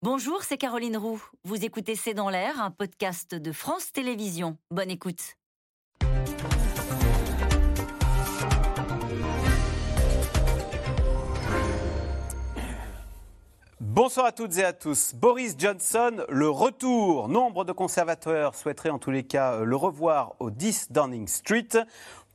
Bonjour, c'est Caroline Roux. Vous écoutez C'est dans l'air, un podcast de France Télévisions. Bonne écoute. Bonsoir à toutes et à tous. Boris Johnson, le retour. Nombre de conservateurs souhaiteraient en tous les cas le revoir au 10 Downing Street.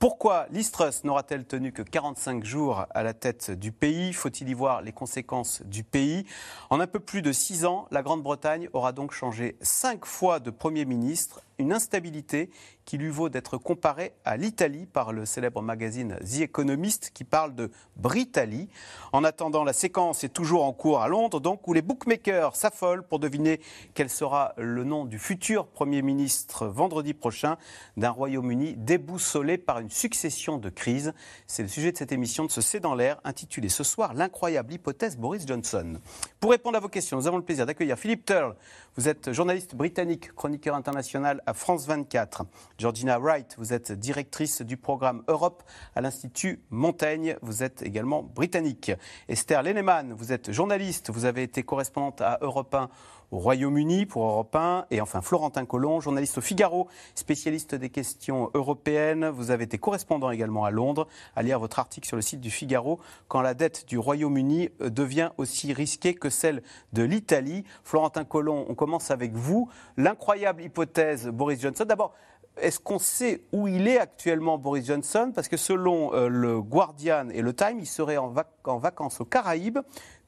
Pourquoi l'Istrus n'aura-t-elle tenu que 45 jours à la tête du pays? Faut-il y voir les conséquences du pays? En un peu plus de six ans, la Grande-Bretagne aura donc changé cinq fois de Premier ministre, une instabilité qui lui vaut d'être comparée à l'Italie par le célèbre magazine The Economist qui parle de Britalie. En attendant, la séquence est toujours en cours à Londres, donc où les bookmakers s'affolent pour deviner quel sera le nom du futur Premier ministre vendredi prochain d'un Royaume-Uni déboussolé par une succession de crises. C'est le sujet de cette émission de ce C'est dans l'air, intitulée ce soir L'incroyable hypothèse Boris Johnson. Pour répondre à vos questions, nous avons le plaisir d'accueillir Philippe Turl. Vous êtes journaliste britannique, chroniqueur international à France 24. Georgina Wright, vous êtes directrice du programme Europe à l'Institut Montaigne. Vous êtes également britannique. Esther Lenneman, vous êtes journaliste. Vous avez été correspondante à Europe 1 au Royaume-Uni pour Europe 1. Et enfin, Florentin Collomb, journaliste au Figaro, spécialiste des questions européennes. Vous avez été correspondant également à Londres, à lire votre article sur le site du Figaro, quand la dette du Royaume-Uni euh, devient aussi risquée que celle de l'Italie. Florentin Collomb, on commence avec vous. L'incroyable hypothèse Boris Johnson. D'abord, est-ce qu'on sait où il est actuellement Boris Johnson? Parce que selon euh, le Guardian et le Time, il serait en, en vacances aux Caraïbes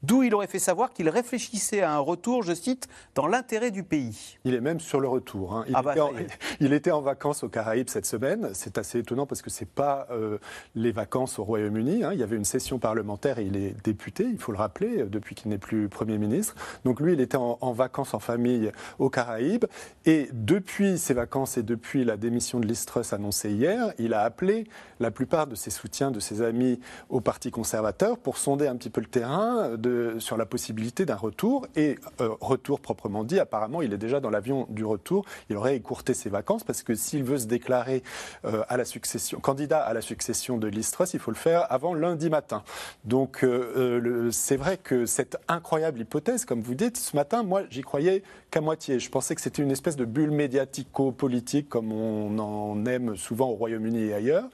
d'où il aurait fait savoir qu'il réfléchissait à un retour, je cite, dans l'intérêt du pays. Il est même sur le retour. Hein. Ah bah, il, était en, vacances aux Caraïbes cette semaine. C'est assez étonnant parce que ce n'est pas euh, les vacances au Royaume-Uni. Hein. Il y avait une session parlementaire et il est député, il faut le rappeler, euh, depuis qu'il n'est plus Premier ministre. Donc lui, il était en, vacances en famille aux Caraïbes. Et depuis ces vacances et depuis la démission de Listrus annoncée hier, il a appelé la plupart de ses soutiens, de ses amis au Parti conservateur pour sonder un petit peu le terrain sur la possibilité d'un retour. Et euh, retour proprement dit, apparemment, il est déjà dans l'avion du retour. Il aurait écourté ses vacances parce que s'il veut se déclarer euh, à la succession, candidat à la succession de Listros, il faut le faire avant lundi matin. Donc euh, c'est vrai que cette incroyable hypothèse, comme vous dites, ce matin, moi, j'y croyais qu'à moitié. Je pensais que c'était une espèce de bulle médiatico-politique comme on en aime souvent au Royaume-Uni et ailleurs.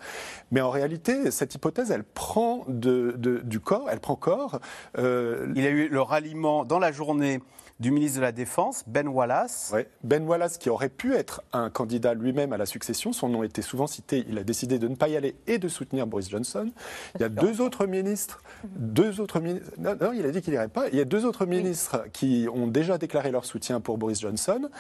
Mais en réalité, cette hypothèse, elle prend du corps, elle prend corps. Euh, il y a eu le ralliement dans la journée du ministre de la Défense, Ben Wallace. Ben Wallace, qui aurait pu être un candidat lui-même à la succession, son nom était souvent cité, il a décidé de ne pas y aller et de soutenir Boris Johnson. Il y a deux autres ministres, deux autres ministres, non, non il a dit qu'il n'irait pas, il y a deux autres ministres qui ont déjà déclaré leur soutien pour Boris Johnson.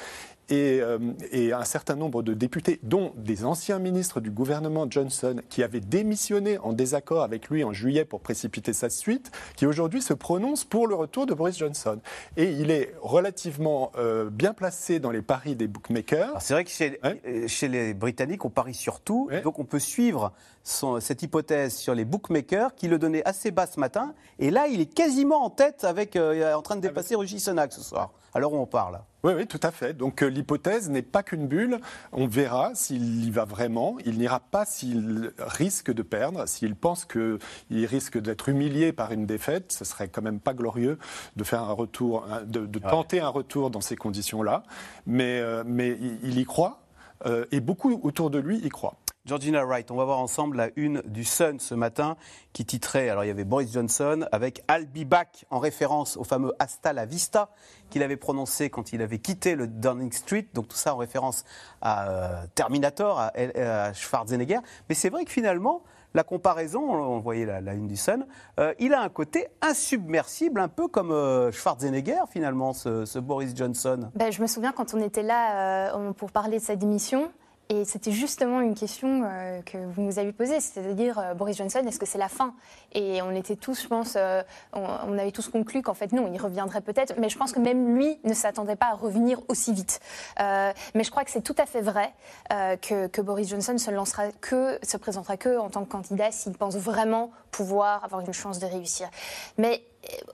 Euh, et, un certain nombre de députés, dont des anciens ministres du gouvernement Johnson, qui avaient démissionné en désaccord avec lui en juillet pour précipiter sa suite, qui aujourd'hui se prononcent pour le retour de Boris Johnson. Et il est relativement euh, bien placé dans les paris des bookmakers. C'est vrai que chez, euh, chez, les Britanniques, on parie sur tout, donc on peut suivre cette hypothèse sur les bookmakers qui le donnait assez bas ce matin, et là il est quasiment en tête avec, en train de dépasser Rishi Sunak ce soir. Alors on parle. Oui, oui, tout à fait. Donc euh, l'hypothèse n'est pas qu'une bulle. On verra s'il y va vraiment. Il n'ira pas s'il risque de perdre, s'il pense qu'il risque d'être humilié par une défaite. Ce serait quand même pas glorieux de faire un retour, de, tenter un retour dans ces conditions-là. Mais, euh, mais il y croit. Euh, et beaucoup autour de lui y croient. Georgina Wright, on va voir ensemble la une du Sun ce matin qui titrait, alors il y avait Boris Johnson avec I'll be back en référence au fameux Hasta la Vista qu'il avait prononcé quand il avait quitté le Downing Street, donc tout ça en référence à euh, Terminator, à, Schwarzenegger. Mais c'est vrai que finalement, la comparaison, on voyait la, une du Sun, euh, il a un côté insubmersible, un peu comme euh, Schwarzenegger finalement, ce, Boris Johnson. Ben, je me souviens quand on était là pour parler de sa démission, et c'était justement une question euh, que vous nous avez posée, c'est-à-dire euh, Boris Johnson, est-ce que c'est la fin? Et on était tous, je pense, euh, on, avait tous conclu qu'en fait non, il reviendrait peut-être, mais je pense que même lui ne s'attendait pas à revenir aussi vite. mais je crois que c'est tout à fait vrai que, que, Boris Johnson se lancera que, se présentera que en tant que candidat s'il pense vraiment pouvoir avoir une chance de réussir. Mais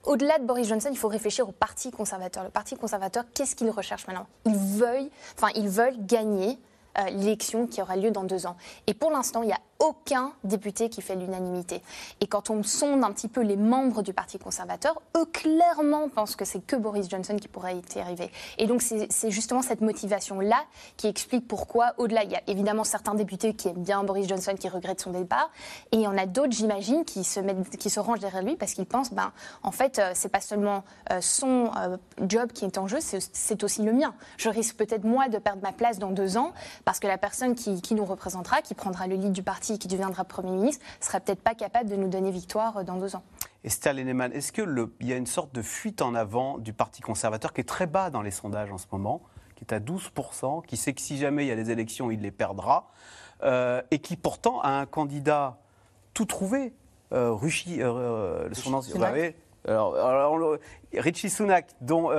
au-delà de Boris Johnson, il faut réfléchir au Parti conservateur. Le Parti conservateur, qu'est-ce qu'il recherche maintenant? Ils veulent, enfin, ils veulent gagner l'élection qui aura lieu dans deux ans. Et pour l'instant, il y a aucun député qui fait l'unanimité. Et quand on sonde un petit peu les membres du Parti conservateur, eux clairement pensent que c'est que Boris Johnson qui pourrait y arriver. Et donc c'est justement cette motivation-là qui explique pourquoi, au-delà, il y a évidemment certains députés qui aiment bien Boris Johnson, qui regrettent son départ, et il y en a d'autres, j'imagine, qui se, qui se rangent derrière lui parce qu'ils pensent, ben, en fait, euh, c'est pas seulement euh, son euh, job qui est en jeu, c'est aussi le mien. Je risque peut-être moi de perdre ma place dans deux ans parce que la personne qui, qui nous représentera, qui prendra le lead du parti, qui deviendra Premier ministre, sera peut-être pas capable de nous donner victoire euh, dans deux ans. Esther Lenneman, est-ce qu'il y a une sorte de fuite en avant du Parti conservateur qui est très bas dans les sondages en ce moment, qui est à 12%, qui sait que si jamais il y a des élections, il les perdra, euh, et qui pourtant a un candidat tout trouvé, euh, Ruchi, euh, son ancien. Alors, Richie Sunak, dont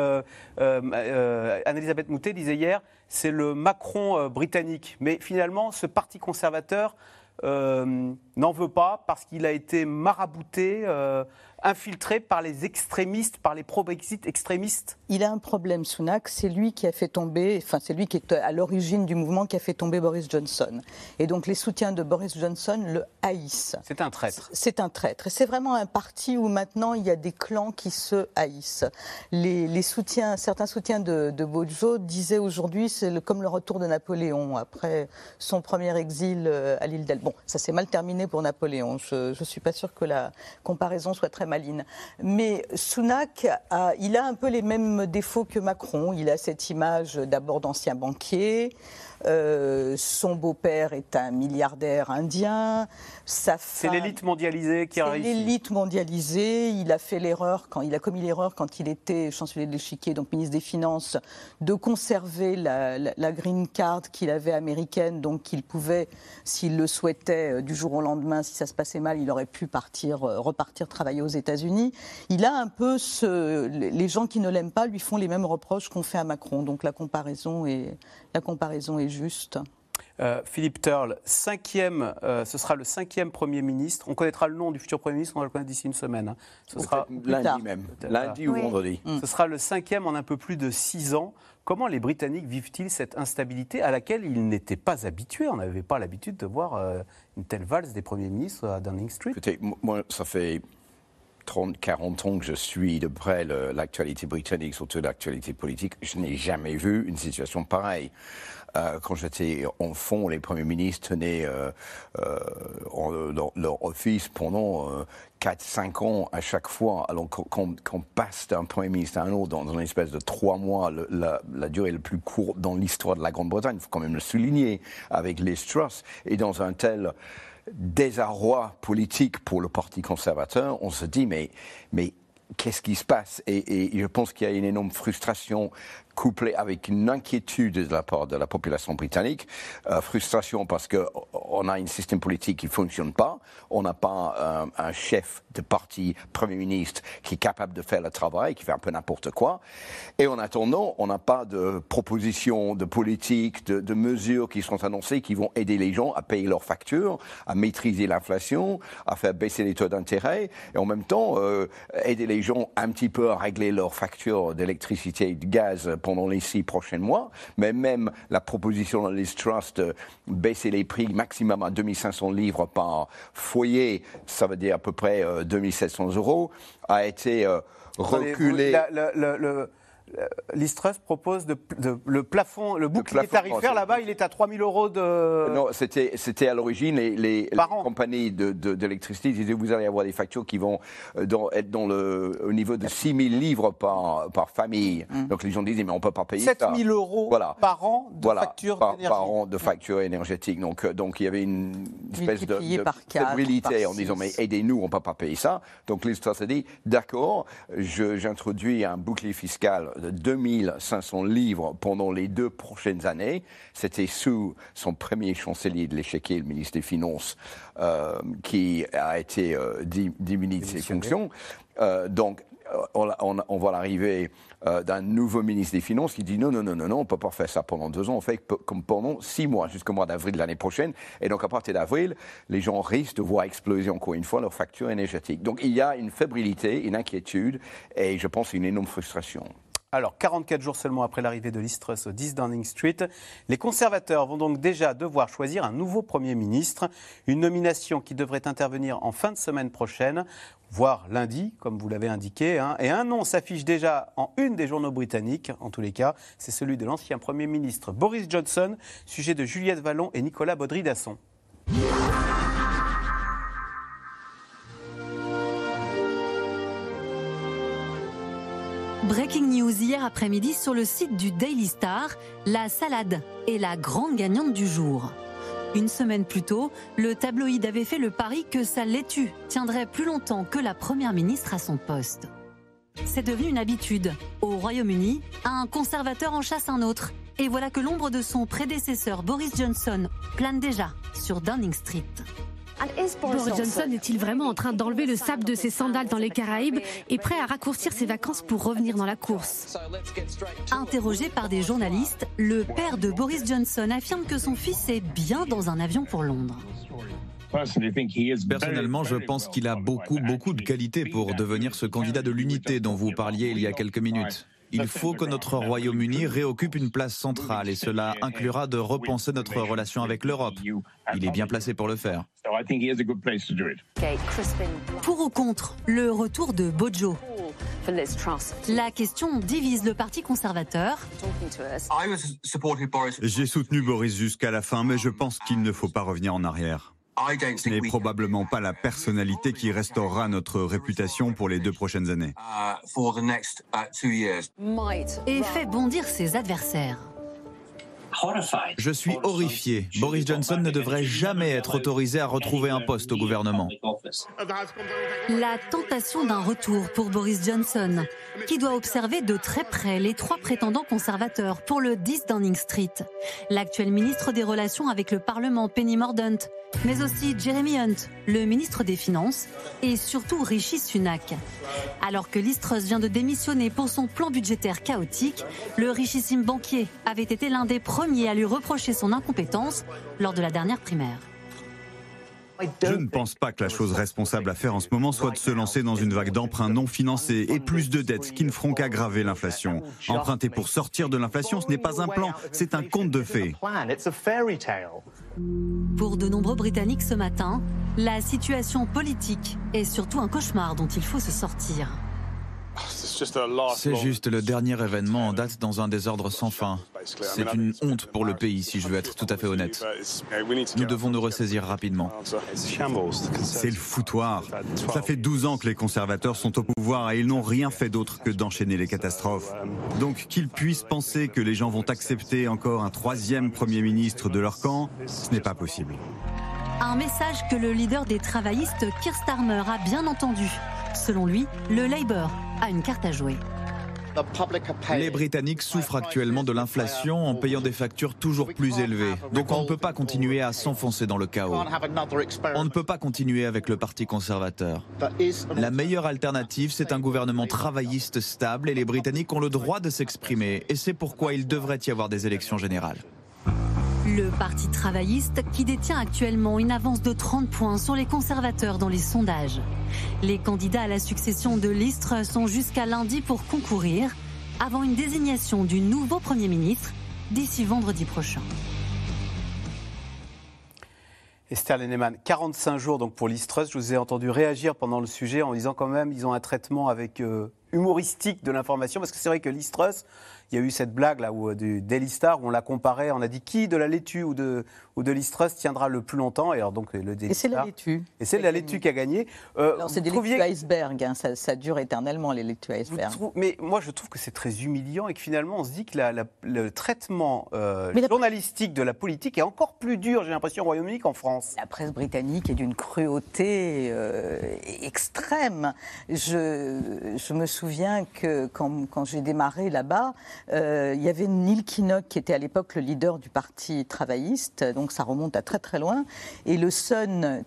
Anne-Elisabeth Moutet disait hier, c'est le Macron britannique. Mais finalement, ce parti conservateur euh, n'en veut pas parce qu'il a été marabouté, euh, infiltré par les extrémistes, par les pro-Brexit extrémistes Il a un problème, Sunak. C'est lui qui a fait tomber, enfin, c'est lui qui est à l'origine du mouvement qui a fait tomber Boris Johnson. Et donc, les soutiens de Boris Johnson le haïssent. C'est un traître. C'est un traître. Et c'est vraiment un parti où maintenant il y a des clans qui se haïssent. Les, soutiens, certains soutiens de, de Bojo disaient aujourd'hui c'est comme le retour de Napoléon après son premier exil euh, à l'île d'Elbe. Bon, ça s'est mal terminé pour Napoléon. Je ne suis pas sûre que la comparaison soit très maline. Mais Sunak, il a un peu les mêmes défauts que Macron. Il a cette image d'abord d'ancien banquier. Euh, son beau-père est un milliardaire indien. C'est l'élite mondialisée qui a réussi. L'élite mondialisée. Il a fait l'erreur quand il a commis l'erreur quand il était chancelier de l'échiquier, donc ministre des Finances, de conserver la, la green card qu'il avait américaine, donc qu'il pouvait, s'il le souhaitait, euh, du jour au lendemain, si ça se passait mal, il aurait pu partir, euh, repartir travailler aux États-Unis. Il a un peu ce, les gens qui ne l'aiment pas lui font les mêmes reproches qu'on fait à Macron. Donc la comparaison est, la comparaison est juste. Euh, Philippe Turle, cinquième, euh, ce sera le cinquième Premier ministre. On connaîtra le nom du futur Premier ministre, on va le connaître d'ici une semaine. Hein. Ce sera lundi même, lundi ou vendredi. Ce sera le cinquième en un peu plus de six ans. Comment les Britanniques vivent-ils cette instabilité à laquelle ils n'étaient pas habitués? On n'avait pas l'habitude de voir euh, une telle valse des premiers ministres à Downing Street. Écoutez, moi, ça fait 30, 40 ans que je suis de près l'actualité britannique, surtout l'actualité politique. Je n'ai jamais vu une situation pareille. Euh, quand j'étais enfant, les premiers ministres tenaient euh, euh, leur office pendant 4-5 ans à chaque fois. Alors qu'on passe d'un premier ministre à un autre dans, une espèce de 3 mois, la, durée la plus courte dans l'histoire de la Grande-Bretagne, il faut quand même le souligner, avec les Truss, et dans un tel désarroi politique pour le Parti conservateur, on se dit mais, mais qu'est-ce qui se passe? Et, je pense qu'il y a une énorme frustration couplé avec une inquiétude de la part de la population britannique, euh, frustration parce qu'on a un système politique qui ne fonctionne pas, on n'a pas un chef de parti, Premier ministre, qui est capable de faire le travail, qui fait un peu n'importe quoi, et en attendant, on n'a pas de propositions, de politiques, de, mesures qui sont annoncées qui vont aider les gens à payer leurs factures, à maîtriser l'inflation, à faire baisser les taux d'intérêt, et en même temps euh, aider les gens un petit peu à régler leurs factures d'électricité et de gaz pendant les six prochains mois, mais même la proposition de Liz Trust de baisser les prix maximum à 2500 livres par foyer, ça veut dire à peu près 2700 euh, euros, a été euh, reculée. L'Istrus propose de, le plafond, le bouclier tarifaire là-bas, il est à 3000 euros de. Non, c'était, c'était à l'origine les, les, compagnies d'électricité de, disaient vous allez avoir des factures qui vont euh, dans, être dans le, au niveau de 6000 livres par, par famille. Mm. Donc les gens disaient mais on peut pas payer 7000 euros par an de facture par, par, an de facture énergétique. Donc, euh, donc il y avait une espèce de, de, en disant mais aidez-nous, on peut pas payer ça. Donc l'Istrus a dit d'accord, j'introduis un bouclier fiscal de 2500 livres pendant les deux prochaines années. C'était sous son premier chancelier de l'échiquier, le ministre des Finances, euh, qui a été euh, diminué de ses fonctions. Euh, donc, on, on, voit l'arrivée d'un nouveau ministre des Finances qui dit non, non, non, non, non, on ne peut pas faire ça pendant deux ans, on fait comme pendant six mois, jusqu'au mois d'avril de l'année prochaine. Et donc, à partir d'avril, les gens risquent de voir exploser encore une fois leur facture énergétique. Donc, il y a une fébrilité, une inquiétude et je pense une énorme frustration. Alors, 44 jours seulement après l'arrivée de Liz au 10 Downing Street, les conservateurs vont donc déjà devoir choisir un nouveau Premier ministre, une nomination qui devrait intervenir en fin de semaine prochaine, voire lundi, comme vous l'avez indiqué. hein. Et un nom s'affiche déjà en une des journaux britanniques, en tous les cas, c'est celui de l'ancien Premier ministre Boris Johnson, sujet de Juliette Vallon et Nicolas Baudry-Dasson. Breaking news hier après-midi sur le site du Daily Star, la salade est la grande gagnante du jour. Une semaine plus tôt, le tabloïd avait fait le pari que sa laitue tiendrait plus longtemps que la première ministre à son poste. C'est devenu une habitude. Au Royaume-Uni, un conservateur en chasse un autre. Et voilà que l'ombre de son prédécesseur Boris Johnson plane déjà sur Downing Street. Boris Johnson est-il vraiment en train d'enlever le sable de ses sandales dans les Caraïbes et prêt à raccourcir ses vacances pour revenir dans la course? Interrogé par des journalistes, le père de Boris Johnson affirme que son fils est bien dans un avion pour Londres. Personnellement, je pense qu'il a beaucoup, beaucoup de qualités pour devenir ce candidat de l'unité dont vous parliez il y a quelques minutes. Il faut que notre Royaume-Uni réoccupe une place centrale et cela inclura de repenser notre relation avec l'Europe. Il est bien placé pour le faire. Pour ou contre le retour de Bojo? La question divise le Parti conservateur. J'ai soutenu Boris jusqu'à la fin, mais je pense qu'il ne faut pas revenir en arrière. Ce n'est probablement pas la personnalité qui restaurera notre réputation pour les deux prochaines années. et fait bondir ses adversaires. Je suis horrifié. Boris Johnson ne devrait jamais être autorisé à retrouver un poste au gouvernement. La tentation d'un retour pour Boris Johnson, qui doit observer de très près les trois prétendants conservateurs pour le 10 Downing Street. L'actuel ministre des Relations avec le Parlement, Penny Mordaunt, mais aussi Jeremy Hunt, le ministre des Finances, et surtout Rishi Sunak. Alors que Liz Truss vient de démissionner pour son plan budgétaire chaotique, le richissime banquier avait été l'un des premiers à lui reprocher son incompétence lors de la dernière primaire. Je ne pense pas que la chose responsable à faire en ce moment soit de se lancer dans une vague d'emprunts non financés et plus de dettes qui ne feront qu'aggraver l'inflation. Emprunter pour sortir de l'inflation, ce n'est pas un plan, c'est un conte de fées. Pour de nombreux Britanniques ce matin, la situation politique est surtout un cauchemar dont il faut se sortir. C'est juste le dernier événement en date dans un désordre sans fin. C'est une honte pour le pays, si je veux être tout à fait honnête. Nous devons nous ressaisir rapidement. C'est le foutoir. Ça fait 12 ans que les conservateurs sont au pouvoir et ils n'ont rien fait d'autre que d'enchaîner les catastrophes. Donc qu'ils puissent penser que les gens vont accepter encore un troisième Premier ministre de leur camp, ce n'est pas possible. Un message que le leader des travaillistes, Keir Starmer, a bien entendu. Selon lui, le Labour a une carte à jouer. Les Britanniques souffrent actuellement de l'inflation en payant des factures toujours plus élevées. Donc on ne peut pas continuer à s'enfoncer dans le chaos. On ne peut pas continuer avec le Parti conservateur. La meilleure alternative, c'est un gouvernement travailliste stable et les Britanniques ont le droit de s'exprimer. Et c'est pourquoi il devrait y avoir des élections générales. Le Parti travailliste qui détient actuellement une avance de 30 points sur les conservateurs dans les sondages. Les candidats à la succession de Listre sont jusqu'à lundi pour concourir avant une désignation du nouveau Premier ministre d'ici vendredi prochain. Esther Lenneman, 45 jours donc pour Liz Truss. Je vous ai entendu réagir pendant le sujet en disant quand même ils ont un traitement avec euh, humoristique de l'information parce que c'est vrai que Liz Truss, il y a eu cette blague là où, euh, du Daily Star où on l'a comparé, on a dit qui de la laitue ou de, ou de Liz Truss tiendra le plus longtemps? Et alors donc le Daily Et c'est la laitue. Et c'est la laitue qui a gagné. Euh, Alors, c'est des trouviez- laitues iceberg, hein, ça, ça dure éternellement les laitues iceberg. trou- mais moi, je trouve que c'est très humiliant et que finalement, on se dit que la- la- le traitement euh, journalistique de la politique est encore plus dur, j'ai l'impression, au Royaume-Uni qu'en France. La presse britannique est d'une cruauté euh, extrême. Je, je me souviens que quand, quand j'ai démarré là-bas, euh, il y avait Neil Kinnock qui était à l'époque le leader du parti travailliste, donc ça remonte à très très loin, et le Sun.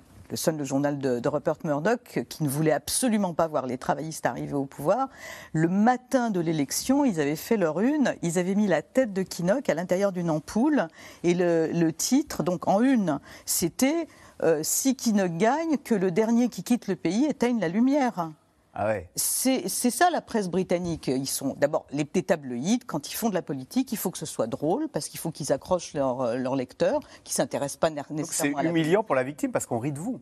Le journal de, Rupert Murdoch, qui ne voulait absolument pas voir les travaillistes arriver au pouvoir. Le matin de l'élection, ils avaient fait leur une, ils avaient mis la tête de Kinnock à l'intérieur d'une ampoule, et le, le titre, donc en une, c'était euh, si Kinnock gagne, que le dernier qui quitte le pays éteigne la lumière. Ah ouais. C'est ça la presse britannique. Ils sont d'abord les, tabloïds. Quand ils font de la politique, il faut que ce soit drôle parce qu'il faut qu'ils accrochent leurs leur lecteurs, qui s'intéressent pas nécessairement. C'est humiliant pour la victime parce qu'on rit de vous.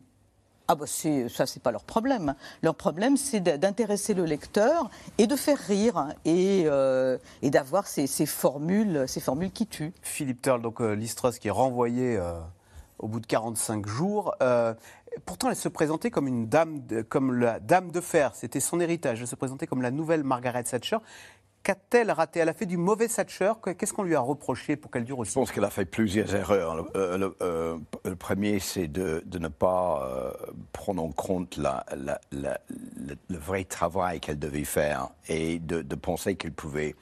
Ah bah ça, c'est pas leur problème. Leur problème, c'est d'intéresser le lecteur et de faire rire et, euh, et d'avoir ces, ces, formules, ces formules qui tuent. Philippe Turl, donc euh, qui est renvoyé euh, au bout de 45 jours. Pourtant, elle se présentait comme une dame, comme la dame de fer. C'était son héritage. Elle se présentait comme la nouvelle Margaret Thatcher. Qu'a-t-elle raté Elle a fait du mauvais Thatcher. Qu'est-ce qu'on lui a reproché pour qu'elle dure aussi? Je pense qu'elle a fait plusieurs erreurs. Le, euh, euh, premier, c'est de, ne pas euh, prendre en compte le vrai travail qu'elle devait faire et de, penser qu'elle pouvait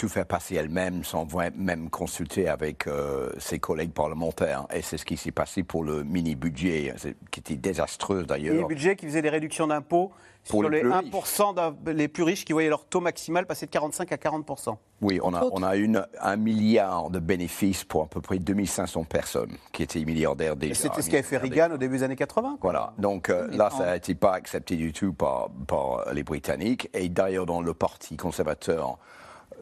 tout faire passer elle-même sans même consulter avec ses collègues parlementaires. Et c'est ce qui s'est passé pour le mini-budget, qui était désastreux d'ailleurs. Mini-budget qui faisait des réductions d'impôts pour les, 1% les plus riches qui voyaient leur taux maximal passer de 45 à 40%. Oui, on a, on a une, un milliard de bénéfices pour à peu près 2500 personnes qui étaient milliardaires déjà. C'était ce qu'a fait Reagan au début des années 80. Voilà, donc euh, là, ça n'a été pas accepté du tout par, par les Britanniques. Et d'ailleurs, dans le Parti conservateur,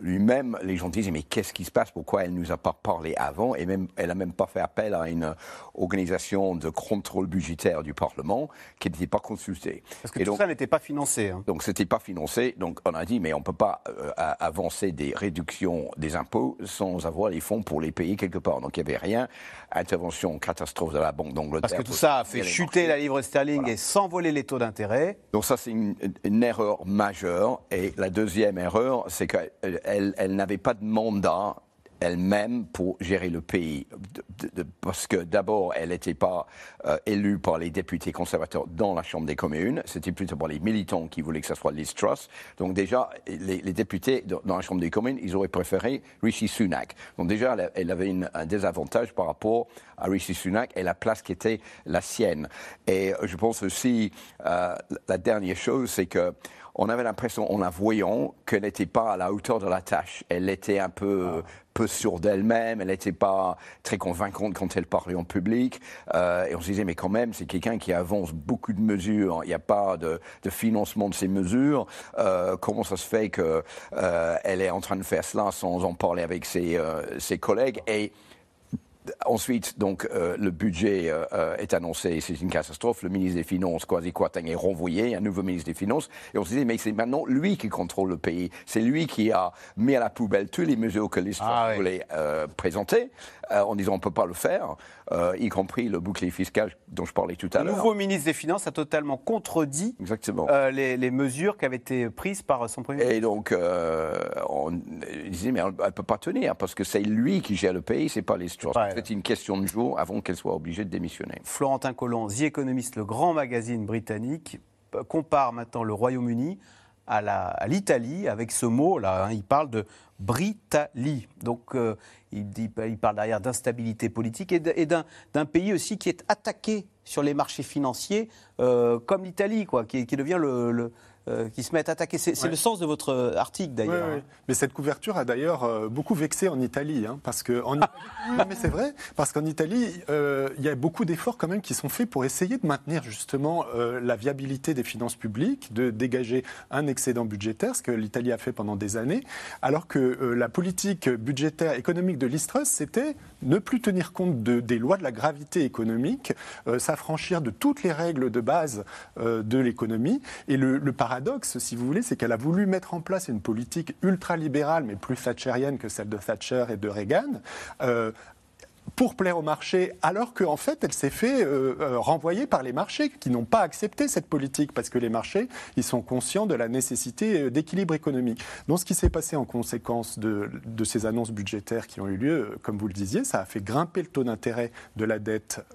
lui-même, les gens disaient mais qu'est-ce qui se passe? Pourquoi elle ne nous a pas parlé avant? Et même, elle n'a même pas fait appel à une organisation de contrôle budgétaire du Parlement qui n'était pas consultée. Parce que tout ça n'était pas financé. Hein. Donc c'était pas financé. Donc on a dit mais on ne peut pas euh, avancer des réductions des impôts sans avoir les fonds pour les payer quelque part. Donc il n'y avait rien. Intervention catastrophe de la Banque d'Angleterre. Parce que tout ça a fait chuter la livre sterling et s'envoler les taux d'intérêt. Donc ça c'est une, une erreur majeure. Et la deuxième erreur, c'est qu'elle elle, n'avait pas de mandat elle-même pour gérer le pays. parce que d'abord, elle n'était pas euh, élue par les députés conservateurs dans la Chambre des communes, c'était plutôt par les militants qui voulaient que ce soit Liz Truss. Donc déjà, les, députés dans la Chambre des communes, ils auraient préféré Rishi Sunak. Donc déjà, elle, avait un désavantage par rapport à Rishi Sunak et la place qui était la sienne. Et je pense aussi, euh, la dernière chose, c'est que on avait l'impression, en la voyant, qu'elle n'était pas à la hauteur de la tâche. Elle était un peu, ah. peu sûre d'elle-même, elle n'était pas très convaincante quand elle parlait en public. Euh, et on se disait, mais quand même, c'est quelqu'un qui avance beaucoup de mesures. Il n'y a pas de, financement de ces mesures. Euh, comment ça se fait qu'elle euh, est en train de faire cela sans en parler avec ses, ses collègues? Et Ensuite, donc, euh, le budget euh, euh, est annoncé, c'est une catastrophe. Le ministre des Finances, Kwasi Kwarteng, est renvoyé, un nouveau ministre des Finances. Et on se dit, mais c'est maintenant lui qui contrôle le pays. C'est lui qui a mis à la poubelle toutes les mesures que l'histoire ah voulait présenter, en disant on ne peut pas le faire, y compris le bouclier fiscal dont je parlais tout à l'heure. Le nouveau ministre des Finances a totalement contredit Exactement. Les, mesures qui avaient été prises par son premier ministre. Et donc, on disait, mais elle ne peut pas tenir, parce que c'est lui qui gère le pays, c'est pas les c'est une question de jour avant qu'elle soit obligée de démissionner. Florentin Collant, The Economist, le grand magazine britannique, compare maintenant le Royaume-Uni à l'Italie avec ce mot-là. Hein. il parle de Britalie. Donc euh, il, dit, il, parle derrière d'instabilité politique et d'un pays aussi qui est attaqué sur les marchés financiers, euh, comme l'Italie, quoi, qui, devient le, euh, qui se mettent à attaquer. C'est le sens de votre euh, article d'ailleurs. Hein. Mais cette couverture a d'ailleurs euh, beaucoup vexé en Italie, hein, parce que en mais c'est vrai, parce qu'en Italie, il y a beaucoup d'efforts quand même qui sont faits pour essayer de maintenir justement la viabilité des finances publiques, de dégager un excédent budgétaire, ce que l'Italie a fait pendant des années, alors que la politique budgétaire économique de l'Istrus, c'était ne plus tenir compte de, des lois de la gravité économique, s'affranchir de toutes les règles de base de l'économie, et le, le paradoxe, si vous voulez, c'est qu'elle a voulu mettre en place une politique ultralibérale, mais plus thatcherienne que celle de Thatcher et de Reagan, euh, pour plaire au marché, alors qu'en fait, elle s'est fait euh, euh, renvoyer par les marchés qui n'ont pas accepté cette politique, parce que les marchés, ils sont conscients de la nécessité d'équilibre économique. Donc, ce qui s'est passé en conséquence de, ces annonces budgétaires qui ont eu lieu, comme vous le disiez, ça a fait grimper le taux d'intérêt de la dette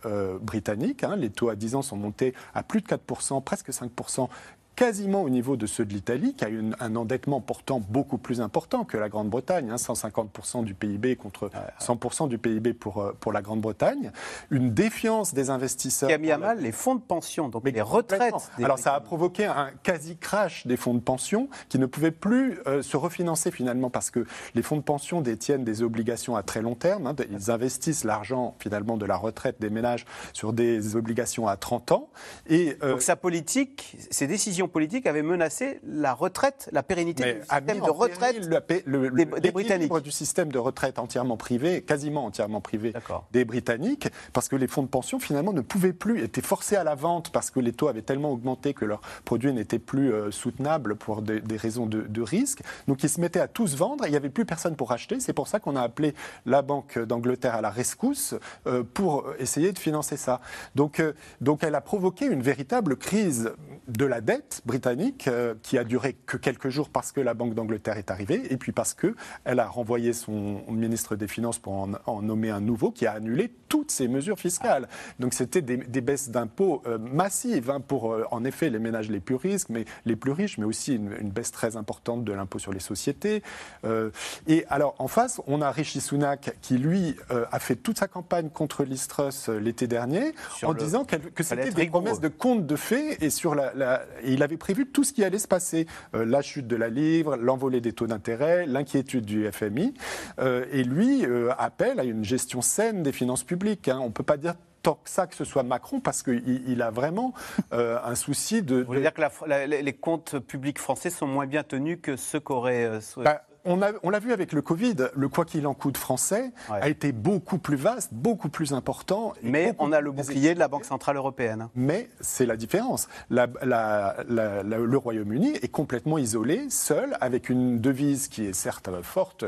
britannique. Hein. Les taux à 10 ans sont montés à plus de 4%, presque 5%, quasiment au niveau de ceux de l'Italie, qui a eu un endettement pourtant beaucoup plus important que la Grande-Bretagne, 150% hein, du PIB contre 100% du PIB pour, euh, pour la Grande-Bretagne, une défiance des investisseurs. Qui a mis à mal les fonds de pension, donc les retraites. Alors ça a provoqué un quasi-crash des fonds de pension qui ne pouvaient plus euh, se refinancer finalement parce que les fonds de pension détiennent des obligations à très long terme. Hein, ils investissent l'argent finalement de la retraite des ménages sur des obligations à 30 ans. Et, euh, donc sa politique, ses décisions politique avait menacé la retraite, la pérennité du système de retraite le, des, des Britanniques. du système de retraite entièrement privé, quasiment entièrement privé des Britanniques, parce que les fonds de pension finalement ne pouvaient plus, étaient forcés à la vente parce que les taux avaient tellement augmenté que leurs produits n'étaient plus euh, soutenables pour des, raisons de, risque. Donc ils se mettaient à tous vendre et il n'y avait plus personne pour acheter. C'est pour ça qu'on a appelé la Banque d'Angleterre à la rescousse euh, pour essayer de financer ça. Donc, euh, donc elle a provoqué une véritable crise de la dette britannique qui a duré que quelques jours parce que la Banque d'Angleterre est arrivée et puis parce qu'elle a renvoyé son ministre des Finances pour en, nommer un nouveau qui a annulé toutes ces mesures fiscales. Donc c'était des, baisses d'impôts massives hein, pour, en effet, les ménages les plus risques, mais les plus riches, mais aussi une, baisse très importante de l'impôt sur les sociétés. Euh, et alors, en face, on a Rishi Sunak qui, lui, euh, a fait toute sa campagne contre l'Istrus euh, l'été dernier en disant que c'était des promesses de contes de fées et, sur la, il avait prévu tout ce qui allait se passer. la chute de la livre, l'envolée des taux d'intérêt, l'inquiétude du FMI. et lui appelle à une gestion saine des finances publiques. Hein. On ne peut pas dire tant que ça que ce soit Macron, parce qu'il il a vraiment euh, un souci de... Vous voulez dire que les comptes publics français sont moins bien tenus que ceux qu'aurait... Euh, bah, on l'a vu avec le Covid, le quoi qu'il en coûte français a été beaucoup plus vaste, beaucoup plus important. Mais on a le bouclier de la Banque Centrale Européenne. Mais c'est la différence. le Royaume-Uni est complètement isolé, seul, avec une devise qui est certes forte,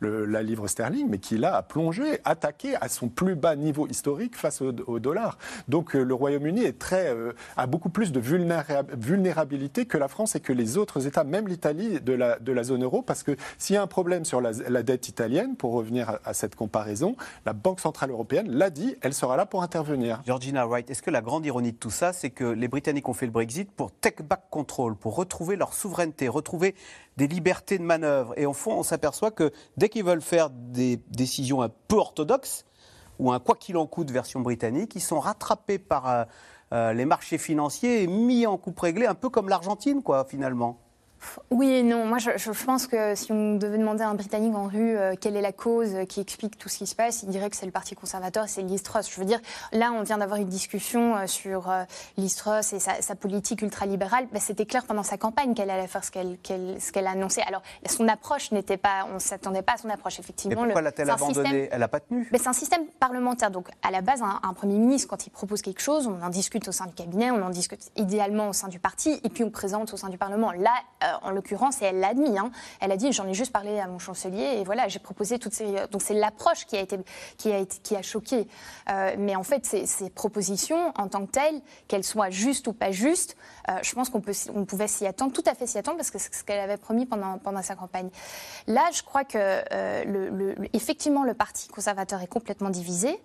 la livre sterling, mais qui là a plongé, attaqué à son plus bas niveau historique face au, dollar. Donc euh, le Royaume-Uni est très, euh, a beaucoup plus de vulnérabilité que la France et que les autres États, même l'Italie de la, de la zone euro, parce que s'il y a un problème sur la, dette italienne, pour revenir à, cette comparaison, la Banque Centrale Européenne l'a dit, elle sera là pour intervenir. Georgina Wright, est-ce que la grande ironie de tout ça, c'est que les Britanniques ont fait le Brexit pour take back control, pour retrouver leur souveraineté, retrouver des libertés de manœuvre? Et au fond, on s'aperçoit que dès qu'ils veulent faire des décisions un peu orthodoxes, ou un quoi qu'il en coûte version britannique, ils sont rattrapés par euh, euh, les marchés financiers et mis en coupe réglée, un peu comme l'Argentine, quoi, finalement. Oui et non. Moi, je, pense que si on devait demander à un Britannique en rue euh, quelle est la cause qui explique tout ce qui se passe, il dirait que c'est le Parti conservateur et c'est Liz Je veux dire, là, on vient d'avoir une discussion euh, sur euh, Liz et sa, politique ultralibérale. Ben, C'était clair pendant sa campagne qu'elle allait faire ce qu'elle qu'elle a annoncé. Alors, son approche n'était pas... On ne s'attendait pas à son approche, effectivement. Mais pourquoi l'a-t-elle abandonnée? Elle n'a pas tenu? Mais c'est un système parlementaire. Donc, à la base, un, Premier ministre, quand il propose quelque chose, on en discute au sein du cabinet, on en discute idéalement au sein du parti, et puis on présente au sein du Parlement. Là, en l'occurrence, et elle l'a admis, hein, elle a dit j'en ai juste parlé à mon chancelier et voilà, j'ai proposé toutes ces. Donc c'est l'approche qui a été qui a qui a choqué. Euh, mais en fait, ces, propositions en tant que telles, qu'elles soient justes ou pas justes, euh, je pense qu'on pouvait s'y attendre, tout à fait s'y attendre parce que c'est ce qu'elle avait promis pendant pendant sa campagne. Là, je crois que euh, effectivement le parti conservateur est complètement divisé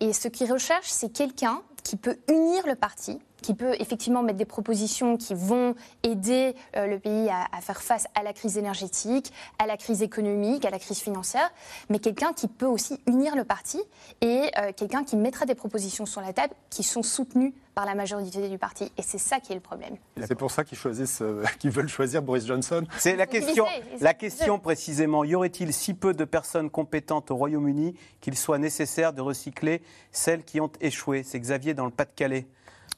et ce qu'il recherche, c'est quelqu'un qui peut unir le parti qui peut effectivement mettre des propositions qui vont aider euh, le pays à, faire face à la crise énergétique, à la crise économique, à la crise financière, mais quelqu'un qui peut aussi unir le parti et euh, quelqu'un qui mettra des propositions sur la table qui sont soutenues par la majorité du parti. Et c'est ça qui est le problème. C'est pour ça qu'ils choisissent, euh, qu'ils veulent choisir Boris Johnson. C'est la question. La question précisément. Y aurait-il si peu de personnes compétentes au Royaume-Uni qu'il soit nécessaire de recycler celles qui ont échoué? C'est Xavier dans le Pas-de-Calais.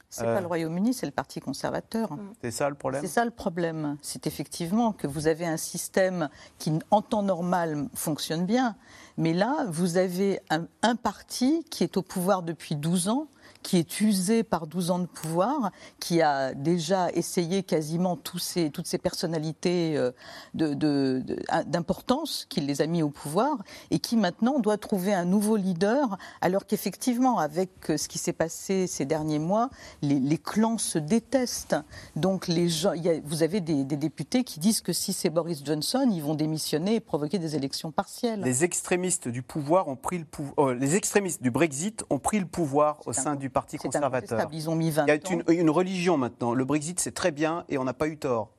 C'est n'est pas le Royaume-Uni, c'est le Parti conservateur. Mm. C'est ça le problème? C'est ça le problème. C'est effectivement que vous avez un système qui, en temps normal, fonctionne bien. Mais là, vous avez un, un parti qui est au pouvoir depuis 12 ans, qui est usé par 12 ans de pouvoir, qui a déjà essayé quasiment tous ces, toutes ces personnalités euh, d'importance, de, qui les a mis au pouvoir, et qui maintenant doit trouver un nouveau leader, alors qu'effectivement, avec euh, ce qui s'est passé ces derniers mois, les, clans se détestent. Donc les gens, vous avez des, députés qui disent que si c'est Boris Johnson, ils vont démissionner et provoquer des élections partielles. Les extrémistes du pouvoir ont pris le pouvoir, euh, les extrémistes du Brexit ont pris le pouvoir au sein du Parti conservateur. Ils ont mis 20 Il y a une, une religion maintenant. Le Brexit, c'est très bien et on n'a pas eu tort.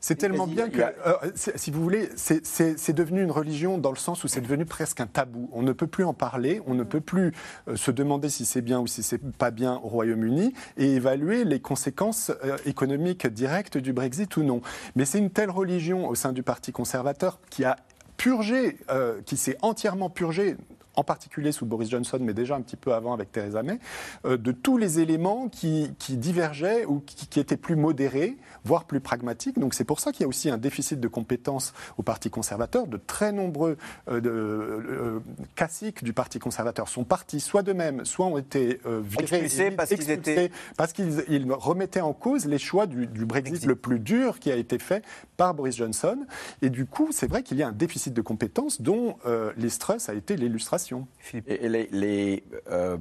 C'est tellement bien que, euh, si vous voulez, c'est devenu une religion dans le sens où c'est devenu presque un tabou. On ne peut plus en parler, on ne peut plus euh, se demander si c'est bien ou si c'est pas bien au Royaume-Uni et évaluer les conséquences euh, économiques directes du Brexit ou non. Mais c'est une telle religion au sein du Parti conservateur qui a purgé, qui s'est entièrement purgé en particulier sous Boris Johnson, mais déjà un petit peu avant avec Theresa May, de tous les éléments qui, divergeaient ou qui, étaient plus modérés, voire plus pragmatiques. Donc c'est pour ça qu'il y a aussi un déficit de compétences au Parti conservateur. De très nombreux de, classiques du Parti conservateur sont partis soit de même, soit ont été virés, parce qu'ils étaient... parce qu'ils remettaient en cause les choix du, Brexit, le plus dur qui a été fait par Boris Johnson. Et du coup, c'est vrai qu'il y a un déficit de compétences dont euh, les stress a été l'illustration. Et les, euh,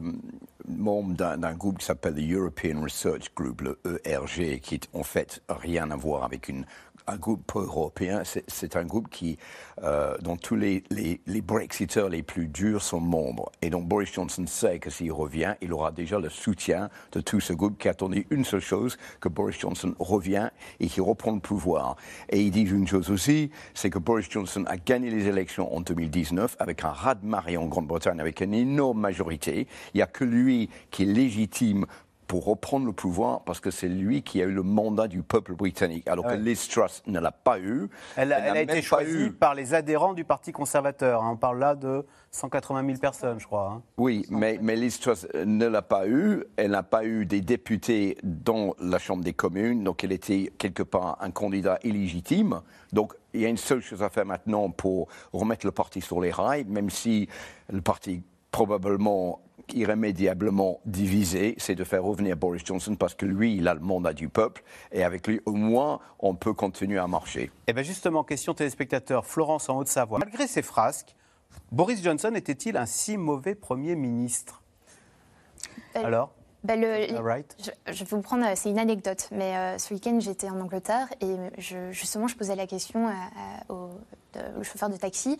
membres d'un groupe qui s'appelle le European Research Group, le ERG, qui en fait rien à voir avec une un groupe pro-européen, c'est un groupe qui, euh, dont tous les, les, les, Brexiteurs les plus durs sont membres. Et donc Boris Johnson sait que s'il revient, il aura déjà le soutien de tout ce groupe qui attendait une seule chose, que Boris Johnson revient et qu'il reprend le pouvoir. Et il dit une chose aussi, c'est que Boris Johnson a gagné les élections en 2019 avec un raz-de-marée en Grande-Bretagne, avec une énorme majorité. Il n'y a que lui qui est légitime pour reprendre le pouvoir parce que c'est lui qui a eu le mandat du peuple britannique, alors que Liz Truss ne l'a pas eu. Elle, a été choisie par les adhérents du Parti conservateur. Hein. On parle là de 180 000 personnes, je crois. Hein. Oui, mais, mais Liz Truss ne l'a pas eu. Elle n'a pas eu des députés dans la Chambre des communes, donc elle était quelque part un candidat illégitime. Donc il y a une seule chose à faire maintenant pour remettre le parti sur les rails, même si le parti probablement irrémédiablement divisé, c'est de faire revenir Boris Johnson parce que lui, il a le mandat du peuple et avec lui, au moins, on peut continuer à marcher. Et eh bien justement, question téléspectateur, Florence en Haute-Savoie. Malgré ses frasques, Boris Johnson était-il un si mauvais Premier ministre? Euh, Alors? ben je, vais vous prendre, euh, c'est une anecdote, mais euh, ce week-end j'étais en Angleterre et justement je posais la question au, chauffeur de taxi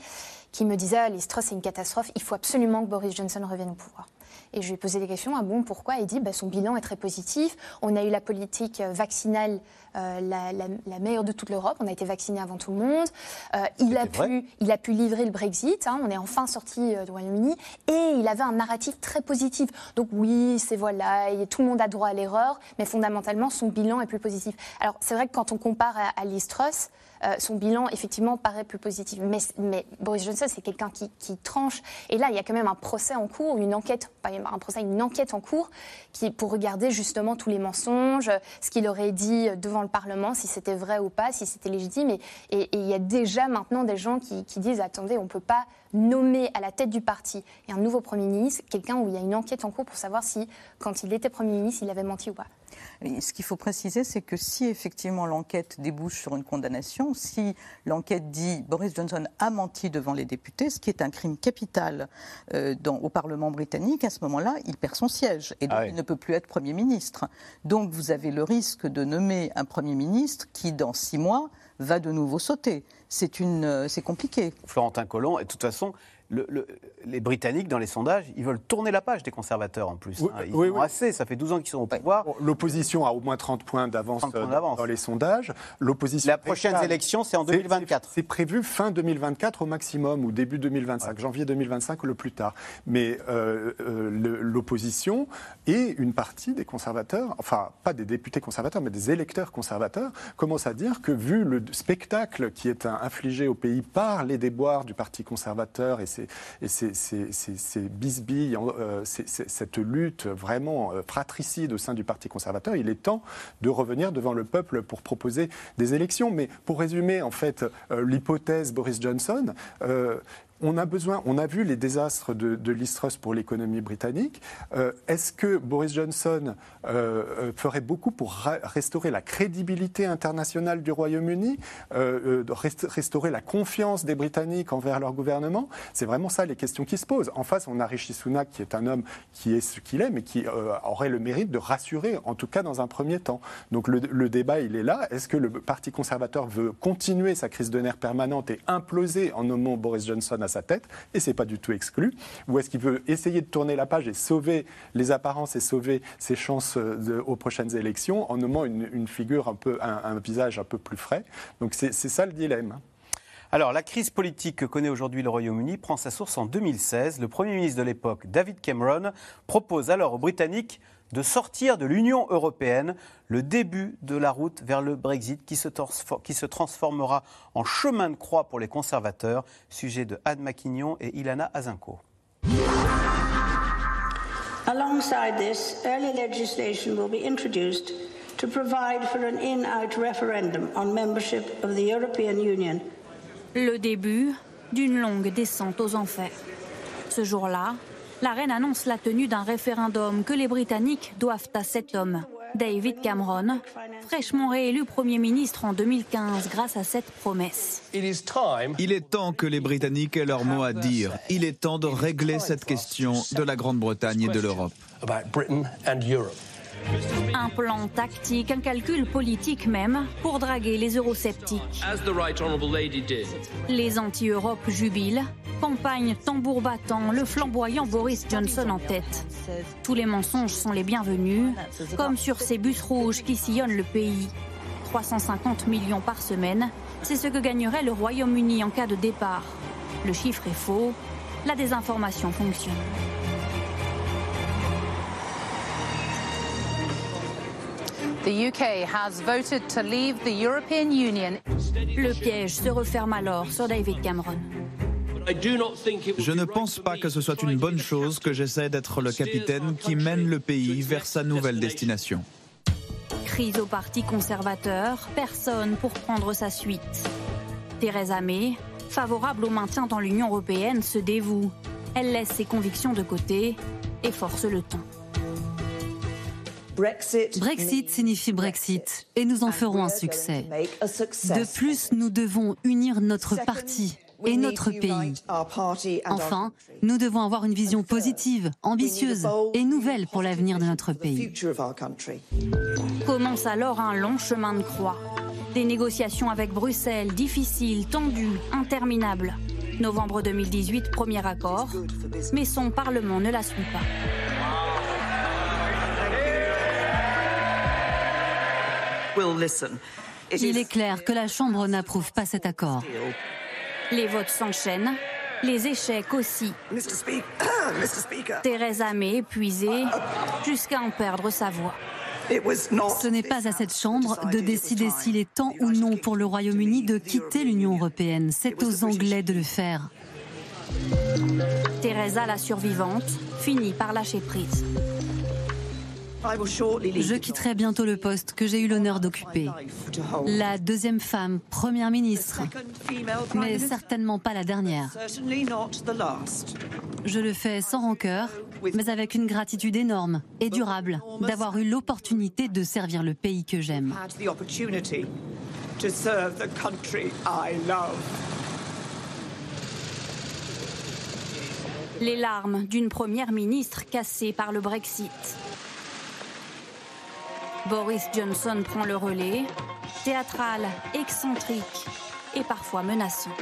qui me disait ah, les c'est une catastrophe, il faut absolument que Boris Johnson revienne au pouvoir. Et je lui ai posé des questions. Ah bon, pourquoi? Il dit bah, son bilan est très positif. On a eu la politique euh, vaccinale euh, la, meilleure de toute l'Europe. On a été vacciné avant tout le monde. Euh, il, a pu, il a pu livrer le Brexit. Hein. on est enfin sorti du Royaume-Uni. Et il avait un narratif très positif. Donc oui, c'est voilà, et tout le monde a droit à l'erreur. Mais fondamentalement, son bilan est plus positif. Alors c'est vrai que quand on compare à, à Truss, euh, son bilan, effectivement, paraît plus positif. Mais, Boris Johnson, c'est quelqu'un qui, tranche. Et là, il y a quand même un procès en cours, une enquête, pas un procès, une enquête en cours, qui, pour regarder justement tous les mensonges, ce qu'il aurait dit devant le Parlement, si c'était vrai ou pas, si c'était légitime. Et, il y a déjà maintenant des gens qui, qui disent, attendez, on ne peut pas nommer à la tête du parti et un nouveau Premier ministre quelqu'un où il y a une enquête en cours pour savoir si, quand il était Premier ministre, il avait menti ou pas. ce qu'il faut préciser, c'est que si effectivement l'enquête débouche sur une condamnation, si l'enquête dit Boris Johnson a menti devant les députés, ce qui est un crime capital euh, dans, au Parlement britannique, à ce moment-là, il perd son siège et donc ah il ne peut plus être Premier ministre. Donc vous avez le risque de nommer un Premier ministre qui, dans six mois, va de nouveau sauter. C'est euh, compliqué. Florentin Collomb, et de toute façon, les Britanniques, dans les sondages, ils veulent tourner la page des conservateurs en plus. Hein. Ils oui, assez, ça fait 12 ans qu'ils sont au pouvoir. L'opposition a au moins 30 points d'avance euh, dans les sondages. L'opposition. La prochaine élection, c'est en 2024. C'est prévu fin 2024 au maximum, ou début 2025, janvier 2025 le plus tard. Mais euh, euh, l'opposition et une partie des conservateurs, enfin pas des députés conservateurs, mais des électeurs conservateurs, commencent à dire que vu le spectacle qui est infligé au pays par les déboires du Parti conservateur et et ces, bisbilles, euh, cette lutte vraiment euh, fratricide au sein du Parti conservateur, il est temps de revenir devant le peuple pour proposer des élections. Mais pour résumer, en fait, euh, l'hypothèse Boris Johnson, on a besoin, on a vu les désastres de, de Truss pour l'économie britannique. Euh, est-ce que Boris Johnson euh, euh, ferait beaucoup pour restaurer la crédibilité internationale du Royaume-Uni, restaurer la confiance des Britanniques envers leur gouvernement? C'est vraiment ça les questions qui se posent. En face, on a Rishi Sunak qui est un homme qui est ce qu'il est, mais qui aurait le mérite de rassurer, en tout cas dans un premier temps. Donc le, le débat, il est là. Est-ce que le Parti conservateur veut continuer sa crise de nerfs permanente et imploser en nommant Boris Johnson sa tête, et c'est pas du tout exclu, ou est-ce qu'il veut essayer de tourner la page et sauver les apparences et sauver ses chances euh, aux prochaines élections en nommant une, figure un peu, un, visage un peu plus frais? Donc c'est ça le dilemme. Alors, la crise politique que connaît aujourd'hui le Royaume-Uni prend sa source en 2016. Le Premier ministre de l'époque, David Cameron, propose alors aux Britanniques de sortir de l'Union européenne, le début de la route vers le Brexit qui se, qui se, transformera en chemin de croix pour les conservateurs. Sujet de Anne Maquignon et Ilana Azinko. Alongside this, early legislation will be introduced to provide for an in-out referendum on membership of the European Union. Le début d'une longue descente aux enfers. Ce jour-là, la reine annonce la tenue d'un référendum que les Britanniques doivent à cet homme, David Cameron, fraîchement réélu Premier ministre en 2015 grâce à cette promesse. Il est temps que les Britanniques aient leur mot à dire. Il est temps de régler cette question de la Grande-Bretagne et de l'Europe. Un plan tactique, un calcul politique même, pour draguer les eurosceptiques. Les anti-Europe jubilent, campagne tambour battant, le flamboyant Boris Johnson en tête. Tous les mensonges sont les bienvenus, comme sur ces bus rouges qui sillonnent le pays. 350 millions par semaine, c'est ce que gagnerait le Royaume-Uni en cas de départ. Le chiffre est faux, la désinformation fonctionne. Le piège se referme alors sur David Cameron. Je ne pense pas que ce soit une bonne chose que j'essaie d'être le capitaine qui mène le pays vers sa nouvelle destination. Crise au Parti conservateur, personne pour prendre sa suite. Theresa May, favorable au maintien dans l'Union européenne, se dévoue. Elle laisse ses convictions de côté et force le temps. Brexit signifie Brexit et nous en ferons un succès. De plus, nous devons unir notre parti et notre pays. Enfin, nous devons avoir une vision positive, ambitieuse et nouvelle pour l'avenir de notre pays. Commence alors un long chemin de croix. Des négociations avec Bruxelles, difficiles, tendues, interminables. Novembre 2018, premier accord, mais son Parlement ne la suit pas. Il est clair que la Chambre n'approuve pas cet accord. Les votes s'enchaînent, les échecs aussi. Theresa May épuisée jusqu'à en perdre sa voix. Ce n'est pas à cette Chambre de décider s'il est temps ou non pour le Royaume-Uni de quitter l'Union européenne. C'est aux Anglais de le faire. Theresa, la survivante, finit par lâcher prise. Je quitterai bientôt le poste que j'ai eu l'honneur d'occuper. La deuxième femme première ministre, mais certainement pas la dernière. Je le fais sans rancœur, mais avec une gratitude énorme et durable d'avoir eu l'opportunité de servir le pays que j'aime. Les larmes d'une première ministre cassée par le Brexit. Boris Johnson prend le relais, théâtral, excentrique et parfois menaçant.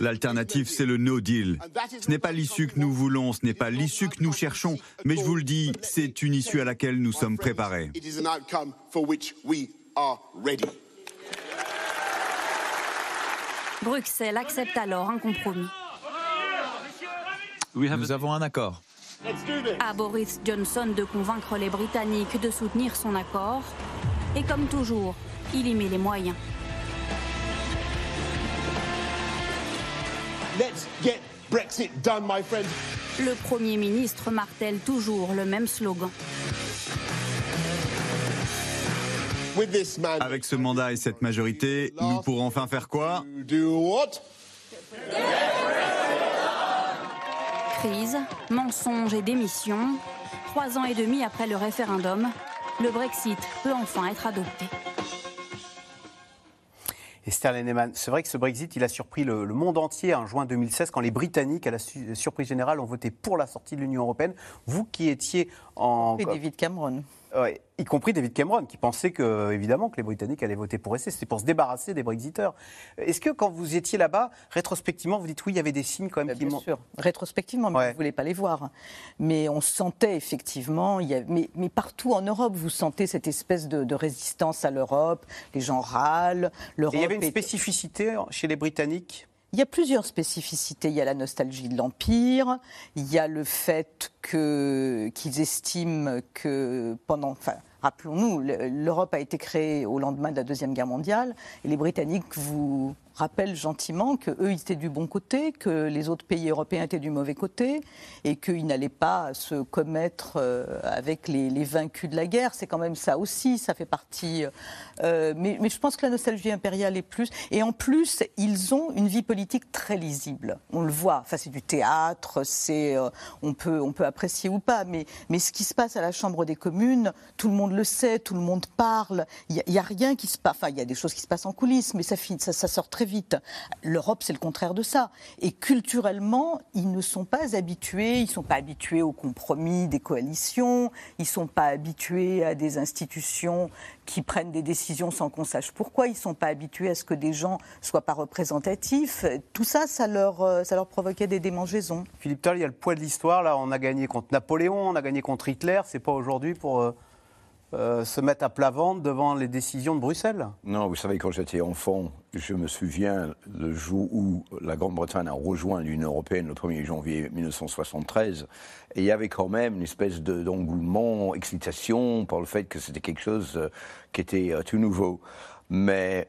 L'alternative, c'est le no deal. Ce n'est pas l'issue que nous voulons, ce n'est pas l'issue que nous cherchons, mais je vous le dis, c'est une issue à laquelle nous sommes préparés. Bruxelles accepte alors un compromis. Nous avons un accord. À Boris Johnson de convaincre les Britanniques de soutenir son accord. Et comme toujours, il y met les moyens. Le Premier ministre martèle toujours le même slogan. Avec ce mandat et cette majorité, nous pourrons enfin faire quoi? Crise, mensonges et démission. Trois ans et demi après le référendum, le Brexit peut enfin être adopté. Esther Lenneman, c'est vrai que ce Brexit, il a surpris le, monde entier en juin 2016 quand les Britanniques, à la surprise générale, ont voté pour la sortie de l'Union européenne. Vous qui étiez en... Et David Cameron y compris David Cameron, qui pensait que, évidemment, que les Britanniques allaient voter pour rester. C'était pour se débarrasser des Brexiteurs. Est-ce que quand vous étiez là-bas, rétrospectivement, vous dites oui, il y avait des signes quand même bah, Bien sûr, rétrospectivement, mais vous ne voulez pas les voir. Mais on sentait effectivement, il y mais, partout en Europe, vous sentez cette espèce de, résistance à l'Europe. Les gens râlent. Il y avait une spécificité chez les Britanniques? Il y a plusieurs spécificités. Il y a la nostalgie de l'Empire, il y a le fait qu'ils estiment que pendant... Rappelons-nous, l'Europe a été créée au lendemain de la Deuxième Guerre mondiale, et les Britanniques vous rappelle gentiment qu'eux, étaient du bon côté, que les autres pays européens étaient du mauvais côté, et qu'ils n'allaient pas se commettre euh, avec les, vaincus de la guerre. C'est quand même ça aussi, ça fait partie. Euh, mais, je pense que la nostalgie impériale est plus. Et en plus, ils ont une vie politique très lisible. On le voit. Enfin, c'est du théâtre, c'est, euh, on, peut, on peut apprécier ou pas, mais, mais ce qui se passe à la Chambre des communes, tout le monde le sait, tout le monde parle. Il n'y a, rien qui se passe. Enfin, il y a des choses qui se passent en coulisses, mais ça, ça sort très vite. L'Europe, c'est le contraire de ça. Et culturellement, ils ne sont pas habitués, ils ne sont pas habitués au compromis des coalitions, ils ne sont pas habitués à des institutions qui prennent des décisions sans qu'on sache pourquoi, ils ne sont pas habitués à ce que des gens ne soient pas représentatifs. Tout ça, ça leur, euh, ça leur provoquait des démangeaisons. Philippe Toll, il y a le poids de l'histoire. Là, on a gagné contre Napoléon, on a gagné contre Hitler. C'est pas aujourd'hui pour. Euh, se mettre à plat ventre devant les décisions de Bruxelles Non, vous savez, quand j'étais enfant, je me souviens le jour où la Grande-Bretagne a rejoint l'Union européenne le 1er janvier 1973, et il y avait quand même une espèce d'engouement, excitation pour le fait que c'était quelque chose euh, qui était euh, tout nouveau. Mais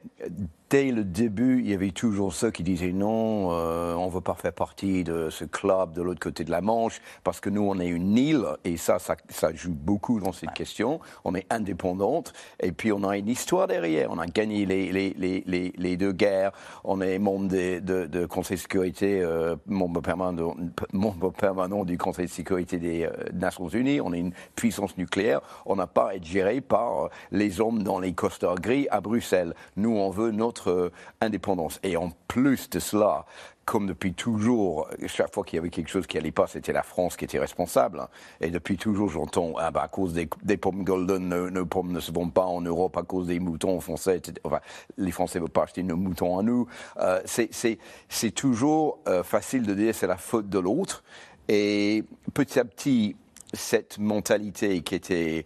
dès le début, il y avait toujours ceux qui disaient non, euh, on ne veut pas faire partie de ce club de l'autre côté de la Manche, parce que nous, on est une île, et ça, ça, joue beaucoup dans cette question. On est indépendante, et puis on a une histoire derrière. On a gagné les, les, les, les deux guerres, on est membre de, de, Conseil de sécurité, euh, membre, permanent, membre permanent du Conseil de sécurité des euh, Nations Unies, on est une puissance nucléaire, on n'a pas à être géré par les hommes dans les costards gris à Bruxelles. Nous, on veut notre euh, indépendance. Et en plus de cela, comme depuis toujours, chaque fois qu'il y avait quelque chose qui n'allait pas, c'était la France qui était responsable. Et depuis toujours, j'entends, ah bah, à cause des, pommes golden, nos, pommes ne se vendent pas en Europe à cause des moutons français. Enfin, les Français ne veulent pas acheter nos moutons à nous. Euh, c'est toujours euh, facile de dire c'est la faute de l'autre. Et petit à petit, cette mentalité qui était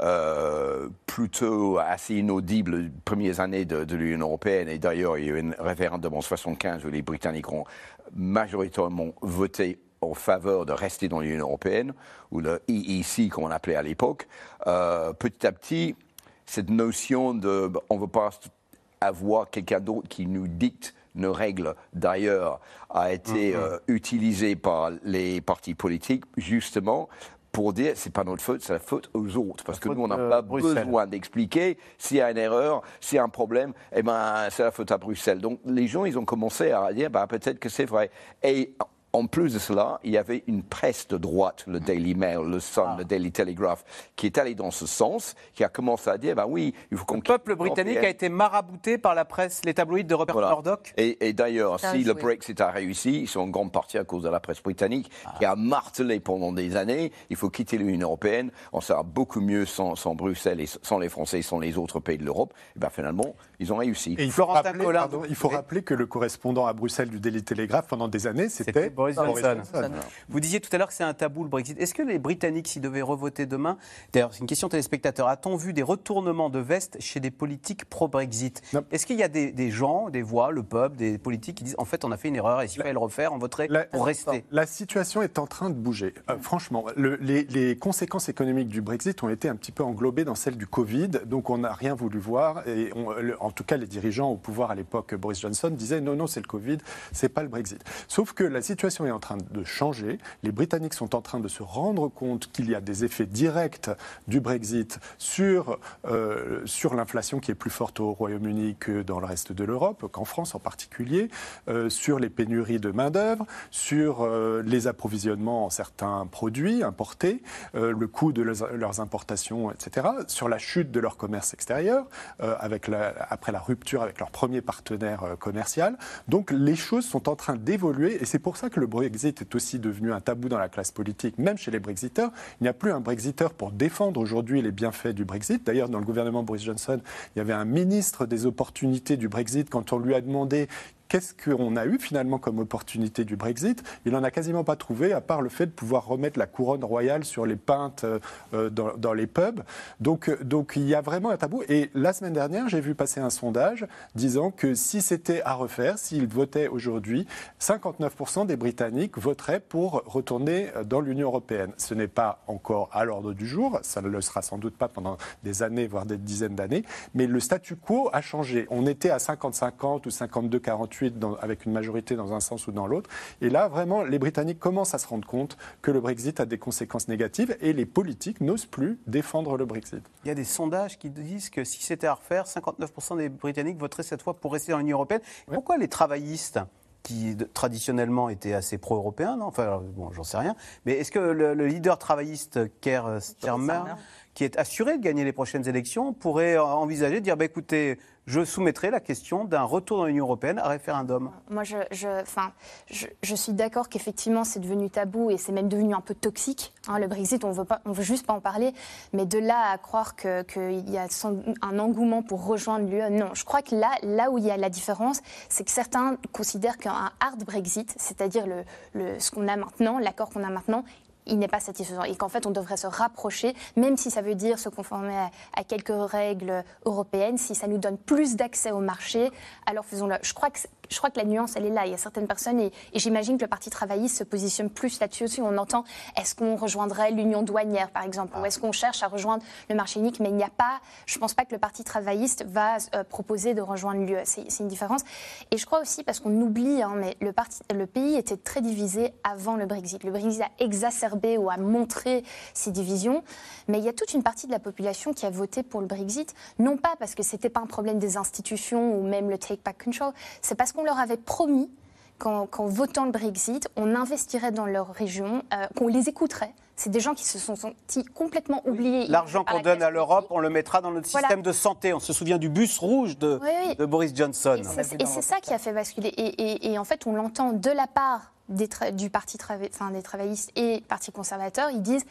euh, plutôt assez inaudible les premières années de, l'Union européenne. Et d'ailleurs, il y a eu un référendum en 1975 où les Britanniques ont majoritairement voté en faveur de rester dans l'Union européenne, ou le EEC, comme on l'appelait à l'époque. Euh, petit à petit, cette notion de on ne veut pas avoir quelqu'un d'autre qui nous dicte nos règles d'ailleurs a été mm-hmm. euh, utilisée par les partis politiques justement pour dire c'est pas notre faute, c'est la faute aux autres. Parce que nous, on n'a pas besoin d'expliquer s'il y a une erreur, s'il y a un problème, eh ben, c'est la faute à Bruxelles. Donc les gens, ils ont commencé à dire bah, peut-être que c'est vrai. Et en plus de cela, il y avait une presse de droite, le Daily Mail, le Sun, ah. le Daily Telegraph, qui est allé dans ce sens, qui a commencé à dire, ben oui, il faut qu'on... Le peuple britannique a été marabouté par la presse, les tabloïds de Robert Murdoch. Et, d'ailleurs, si le Brexit a réussi, ils sont en grande partie à cause de la presse britannique, ah. qui a martelé pendant des années, il faut quitter l'Union européenne, on sera beaucoup mieux sans, Bruxelles et sans les Français, sans les autres pays de l'Europe. Et ben finalement, ils ont réussi. Et il faut, rappeler, il faut rappeler que le correspondant à Bruxelles du Daily Telegraph, pendant des années, c'était vous disiez tout à l'heure que c'est un tabou le Brexit. Est-ce que les Britanniques, s'ils devaient revoter demain, d'ailleurs c'est une question téléspectateur, a-t-on vu des retournements de veste chez des politiques pro-Brexit Est-ce qu'il y a des, gens, des voix, le peuple, des politiques qui disent en fait on a fait une erreur et s'il fallait le refaire, on voterait pour rester La situation est en train de bouger. Euh, franchement, les, conséquences économiques du Brexit ont été un petit peu englobées dans celles du Covid, donc on n'a rien voulu voir. Et en tout cas, les dirigeants au pouvoir à l'époque, Boris Johnson, disaient non, non, c'est le Covid, c'est pas le Brexit. Sauf que la situation est en train de changer. Les Britanniques sont en train de se rendre compte qu'il y a des effets directs du Brexit sur, euh, sur l'inflation qui est plus forte au Royaume-Uni que dans le reste de l'Europe, qu'en France en particulier, euh, sur les pénuries de main-d'œuvre, sur euh, les approvisionnements en certains produits importés, le coût de leurs, importations, etc., sur la chute de leur commerce extérieur, avec après la rupture avec leur premier partenaire commercial. Donc les choses sont en train d'évoluer et c'est pour ça que le Brexit est aussi devenu un tabou dans la classe politique, même chez les Brexiteurs. Il n'y a plus un Brexiteur pour défendre aujourd'hui les bienfaits du Brexit. D'ailleurs, dans le gouvernement Boris Johnson, il y avait un ministre des opportunités du Brexit quand on lui a demandé qu'est-ce qu'on a eu finalement comme opportunité du Brexit? Il n'en a quasiment pas trouvé, à part le fait de pouvoir remettre la couronne royale sur les pintes euh, dans, les pubs. Donc, donc il y a vraiment un tabou. Et la semaine dernière, j'ai vu passer un sondage disant que si c'était à refaire, s'ils votaient aujourd'hui, 59% des Britanniques voteraient pour retourner dans l'Union européenne. Ce n'est pas encore à l'ordre du jour, ça ne le sera sans doute pas pendant des années, voire des dizaines d'années, mais le statu quo a changé. On était à 50-50 ou 52-48 avec une majorité dans un sens ou dans l'autre. Et là, vraiment, les Britanniques commencent à se rendre compte que le Brexit a des conséquences négatives et les politiques n'osent plus défendre le Brexit. Il y a des sondages qui disent que si c'était à refaire, 59% des Britanniques voteraient cette fois pour rester dans l'Union européenne. Pourquoi les travaillistes qui traditionnellement étaient assez pro-européens, non? Enfin, bon, j'en sais rien. Mais est-ce que le, leader travailliste Keir Starmer qui est assuré de gagner les prochaines élections, pourrait envisager de dire bah, écoutez, je soumettrai la question d'un retour dans l'Union européenne à référendum. Moi, je, suis d'accord qu'effectivement, c'est devenu tabou et c'est même devenu un peu toxique. Hein, le Brexit, on ne veut juste pas en parler. Mais de là à croire qu'il y a un engouement pour rejoindre l'UE, non. Je crois que là, là où il y a la différence, c'est que certains considèrent qu'un hard Brexit, c'est-à-dire ce qu'on a maintenant, l'accord qu'on a maintenant, il n'est pas satisfaisant et qu'en fait on devrait se rapprocher, même si ça veut dire se conformer à, quelques règles européennes, si ça nous donne plus d'accès au marché, alors faisons-le. Je crois que la nuance, elle est là. Il y a certaines personnes, et, j'imagine que le Parti travailliste se positionne plus là-dessus aussi. On entend, est-ce qu'on rejoindrait l'union douanière, par exemple, ou est-ce qu'on cherche à rejoindre le marché unique? Mais il n'y a pas, je ne pense pas que le Parti travailliste va euh, proposer de rejoindre l'UE. C'est une différence. Et je crois aussi, parce qu'on oublie, hein, mais le, parti, le pays était très divisé avant le Brexit. Le Brexit a exacerbé ou à montrer ces divisions. Mais il y a toute une partie de la population qui a voté pour le Brexit, non pas parce que ce n'était pas un problème des institutions ou même le take back control, c'est parce qu'on leur avait promis qu'en votant le Brexit, on investirait dans leur région, euh, qu'on les écouterait. C'est des gens qui se sont sentis complètement oubliés. L'argent qu'on donne à l'Europe, on le mettra dans notre système de santé. On se souvient du bus rouge de, de Boris Johnson. Et c'est ça qui a fait basculer. et en fait, on l'entend de la part du Parti enfin, des travaillistes et Parti conservateur, ils disent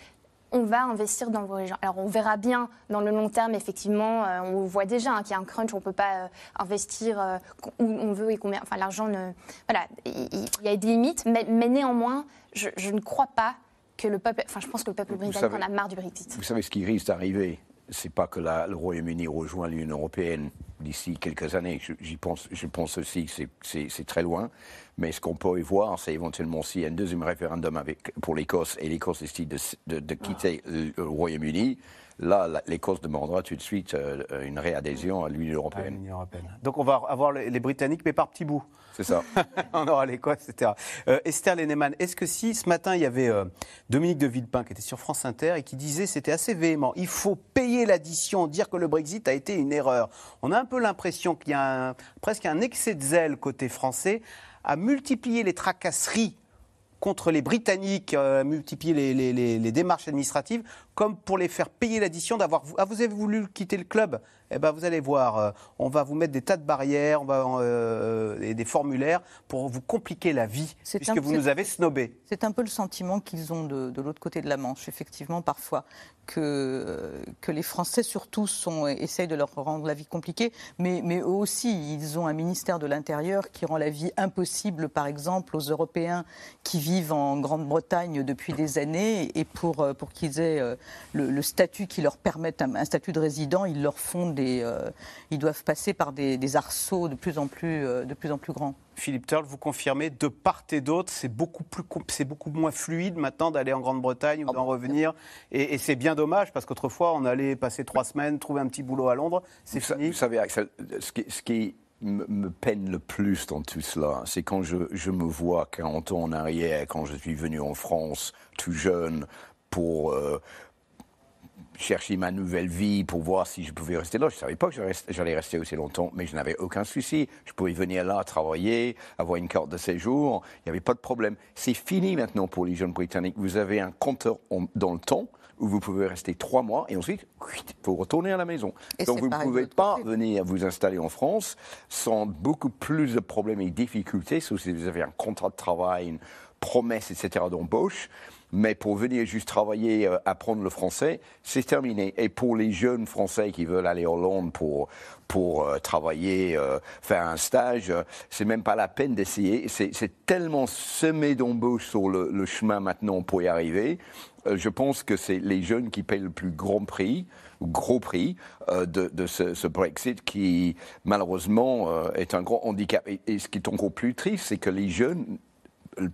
on va investir dans vos régions. Alors on verra bien dans le long terme, effectivement, euh, on voit déjà hein, qu'il y a un crunch, on ne peut pas euh, investir euh, où on veut et combien. Enfin, l'argent ne. Voilà, il y, a des limites, mais, néanmoins, je, ne crois pas que le peuple. Enfin, je pense que le peuple britannique en a marre du Brexit. Vous savez ce qui risque d'arriver c'est pas que le Royaume-Uni rejoint l'Union européenne d'ici quelques années. Je pense aussi que c'est très loin. Mais ce qu'on peut y voir, c'est éventuellement s'il y a un deuxième référendum pour l'Écosse et l'Écosse décide de, de, quitter le Royaume-Uni, Là, l'Écosse demandera tout de suite euh, une réadhésion à l'Union européenne. Donc on va avoir les Britanniques, mais par petits bouts. C'est ça. on aura l'Écosse, etc. Euh, Esther Lenneman, est-ce que si ce matin il y avait euh, Dominique de Villepin qui était sur France Inter et qui disait, c'était assez véhément, il faut payer l'addition, dire que le Brexit a été une erreur. On a un peu l'impression qu'il y a presque un excès de zèle côté français à multiplier les tracasseries contre les Britanniques, à multiplier les, démarches administratives comme pour les faire payer l'addition d'avoir. Ah, vous avez voulu quitter le club? Eh ben, vous allez voir, euh, on va vous mettre des tas de barrières on va, euh, et des formulaires pour vous compliquer la vie, puisque vous nous avez snobé. C'est un peu le sentiment qu'ils ont de, l'autre côté de la Manche, effectivement, parfois, que, que les Français, surtout, sont, essayent de leur rendre la vie compliquée, mais, mais eux aussi, ils ont un ministère de l'Intérieur qui rend la vie impossible, par exemple, aux Européens qui vivent en Grande-Bretagne depuis des années, et pour, euh, pour qu'ils aient le, statut qui leur permet un, statut de résident, ils leur font des, euh, ils doivent passer par des, arceaux de plus en plus, euh, de plus en plus grands. Philippe Turl, vous confirmez, de part et d'autre, c'est beaucoup, plus, c'est beaucoup moins fluide maintenant d'aller en Grande-Bretagne ou d'en revenir. Et, c'est bien dommage parce qu'autrefois, on allait passer trois semaines, trouver un petit boulot à Londres. C'est fini. Vous savez, Axel, ce qui, ce qui me peine le plus dans tout cela, c'est quand je, je, me vois 40 ans en arrière, quand je suis venu en France tout jeune pour, euh, chercher ma nouvelle vie pour voir si je pouvais rester là. Je ne savais pas que j'allais rester aussi longtemps, mais je n'avais aucun souci. Je pouvais venir là, travailler, avoir une carte de séjour. Il n'y avait pas de problème. C'est fini maintenant pour les jeunes Britanniques. Vous avez un compteur dans le temps où vous pouvez rester trois mois et ensuite, il faut retourner à la maison. Donc vous ne pouvez pas venir vous installer en France sans beaucoup plus de problèmes et difficultés, sauf si vous avez un contrat de travail, une promesse, etc. d'embauche. Mais pour venir juste travailler, euh, apprendre le français, c'est terminé. Et pour les jeunes Français qui veulent aller en Hollande pour, pour euh, travailler, euh, faire un stage, c'est même pas la peine d'essayer. C'est tellement semé d'embauches sur le, chemin maintenant pour y arriver. Je pense que c'est les jeunes qui payent le plus grand prix, gros prix de, ce, Brexit qui malheureusement est un grand handicap. Et ce qui est encore plus triste, c'est que les jeunes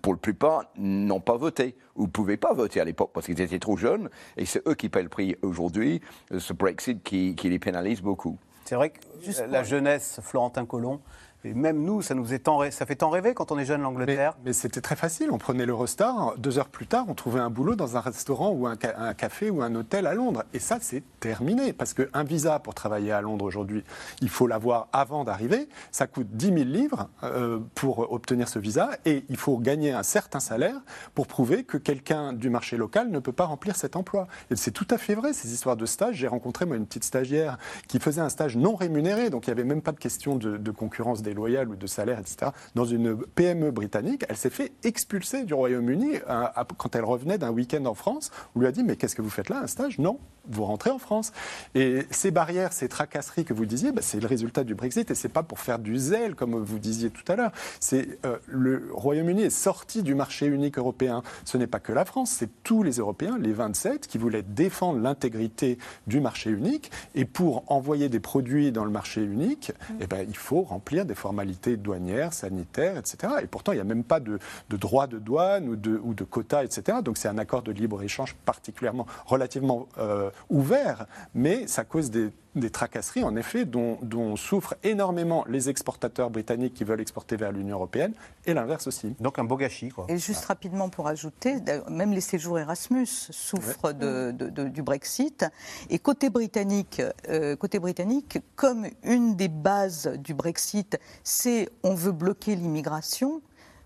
pour la plupart, n'ont pas voté ou ne pouvaient pas voter à l'époque parce qu'ils étaient trop jeunes. Et c'est eux qui paient le prix aujourd'hui, euh, ce Brexit qui, qui les pénalise beaucoup. C'est vrai que Juste la pour- jeunesse, Florentin Colomb, et même nous, ça nous est ça fait tant rêver quand on est jeune l'Angleterre. mais c'était très facile. On prenait l'Eurostar. Deux heures plus tard, on trouvait un boulot dans un restaurant ou un, ca- un café ou un hôtel à Londres. Et ça, c'est terminé. Parce qu'un visa pour travailler à Londres aujourd'hui, il faut l'avoir avant d'arriver. Ça coûte 10 000 livres euh, pour obtenir ce visa. Et il faut gagner un certain salaire pour prouver que quelqu'un du marché local ne peut pas remplir cet emploi. Et c'est tout à fait vrai, ces histoires de stage. J'ai rencontré, moi, une petite stagiaire qui faisait un stage non rémunéré. Donc, il n'y avait même pas de question de, de concurrence déloyale ou de salaire, etc. Dans une PME britannique, elle s'est fait expulser du Royaume-Uni euh, quand elle revenait d'un week-end en France. On lui a dit, mais qu'est-ce que vous faites là Un stage? Non, vous rentrez en France. Et ces barrières, ces tracasseries que vous disiez, bah, c'est le résultat du Brexit. Et c'est pas pour faire du zèle, comme vous disiez tout à l'heure. C'est euh, le Royaume-Uni est sorti du marché unique européen. Ce n'est pas que la France, c'est tous les Européens, les 27, qui voulaient défendre l'intégrité du marché unique. Et pour envoyer des produits dans le marché unique, eh ben, il faut remplir des formalités douanières, sanitaires, etc. Et pourtant, il n'y a même pas de, de droit de douane ou de, quotas, etc. Donc c'est un accord de libre-échange particulièrement, relativement euh, ouvert, mais ça cause des, des tracasseries, en effet, dont, dont souffrent énormément les exportateurs britanniques qui veulent exporter vers l'Union européenne, et l'inverse aussi. Donc un beau gâchis, quoi. Et juste rapidement pour ajouter, même les séjours Erasmus souffrent de- de- de- du Brexit. Et côté britannique, euh, côté britannique, comme une des bases du Brexit, c'est on veut bloquer l'immigration.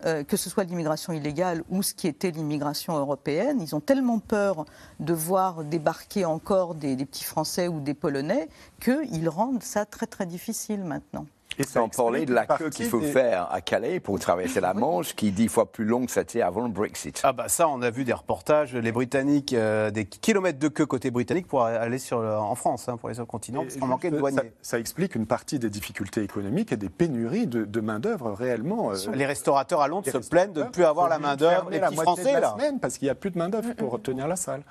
Euh, que ce soit l'immigration illégale ou ce qui était l'immigration européenne, ils ont tellement peur de voir débarquer encore des, petits Français ou des Polonais qu'ils rendent ça très très difficile maintenant. Et Sans parler de la queue qu'il faut des- faire à Calais pour traverser la Manche, qui est dix fois plus longue que c'était avant le Brexit. Ah bah ça, on a vu des reportages, les Britanniques, euh, des kilomètres de queue côté britannique pour aller sur le- en France, hein, pour aller sur le continent, parce qu'on manquait de douaniers. Ça, ça explique une partie des difficultés économiques et des pénuries de, de main-d'œuvre réellement. euh, Les restaurateurs à Londres se plaignent de ne plus avoir la de main-d'œuvre, fermer les la petits de Français, la là. semaine parce qu'il n'y a plus de main-d'œuvre pour tenir la salle.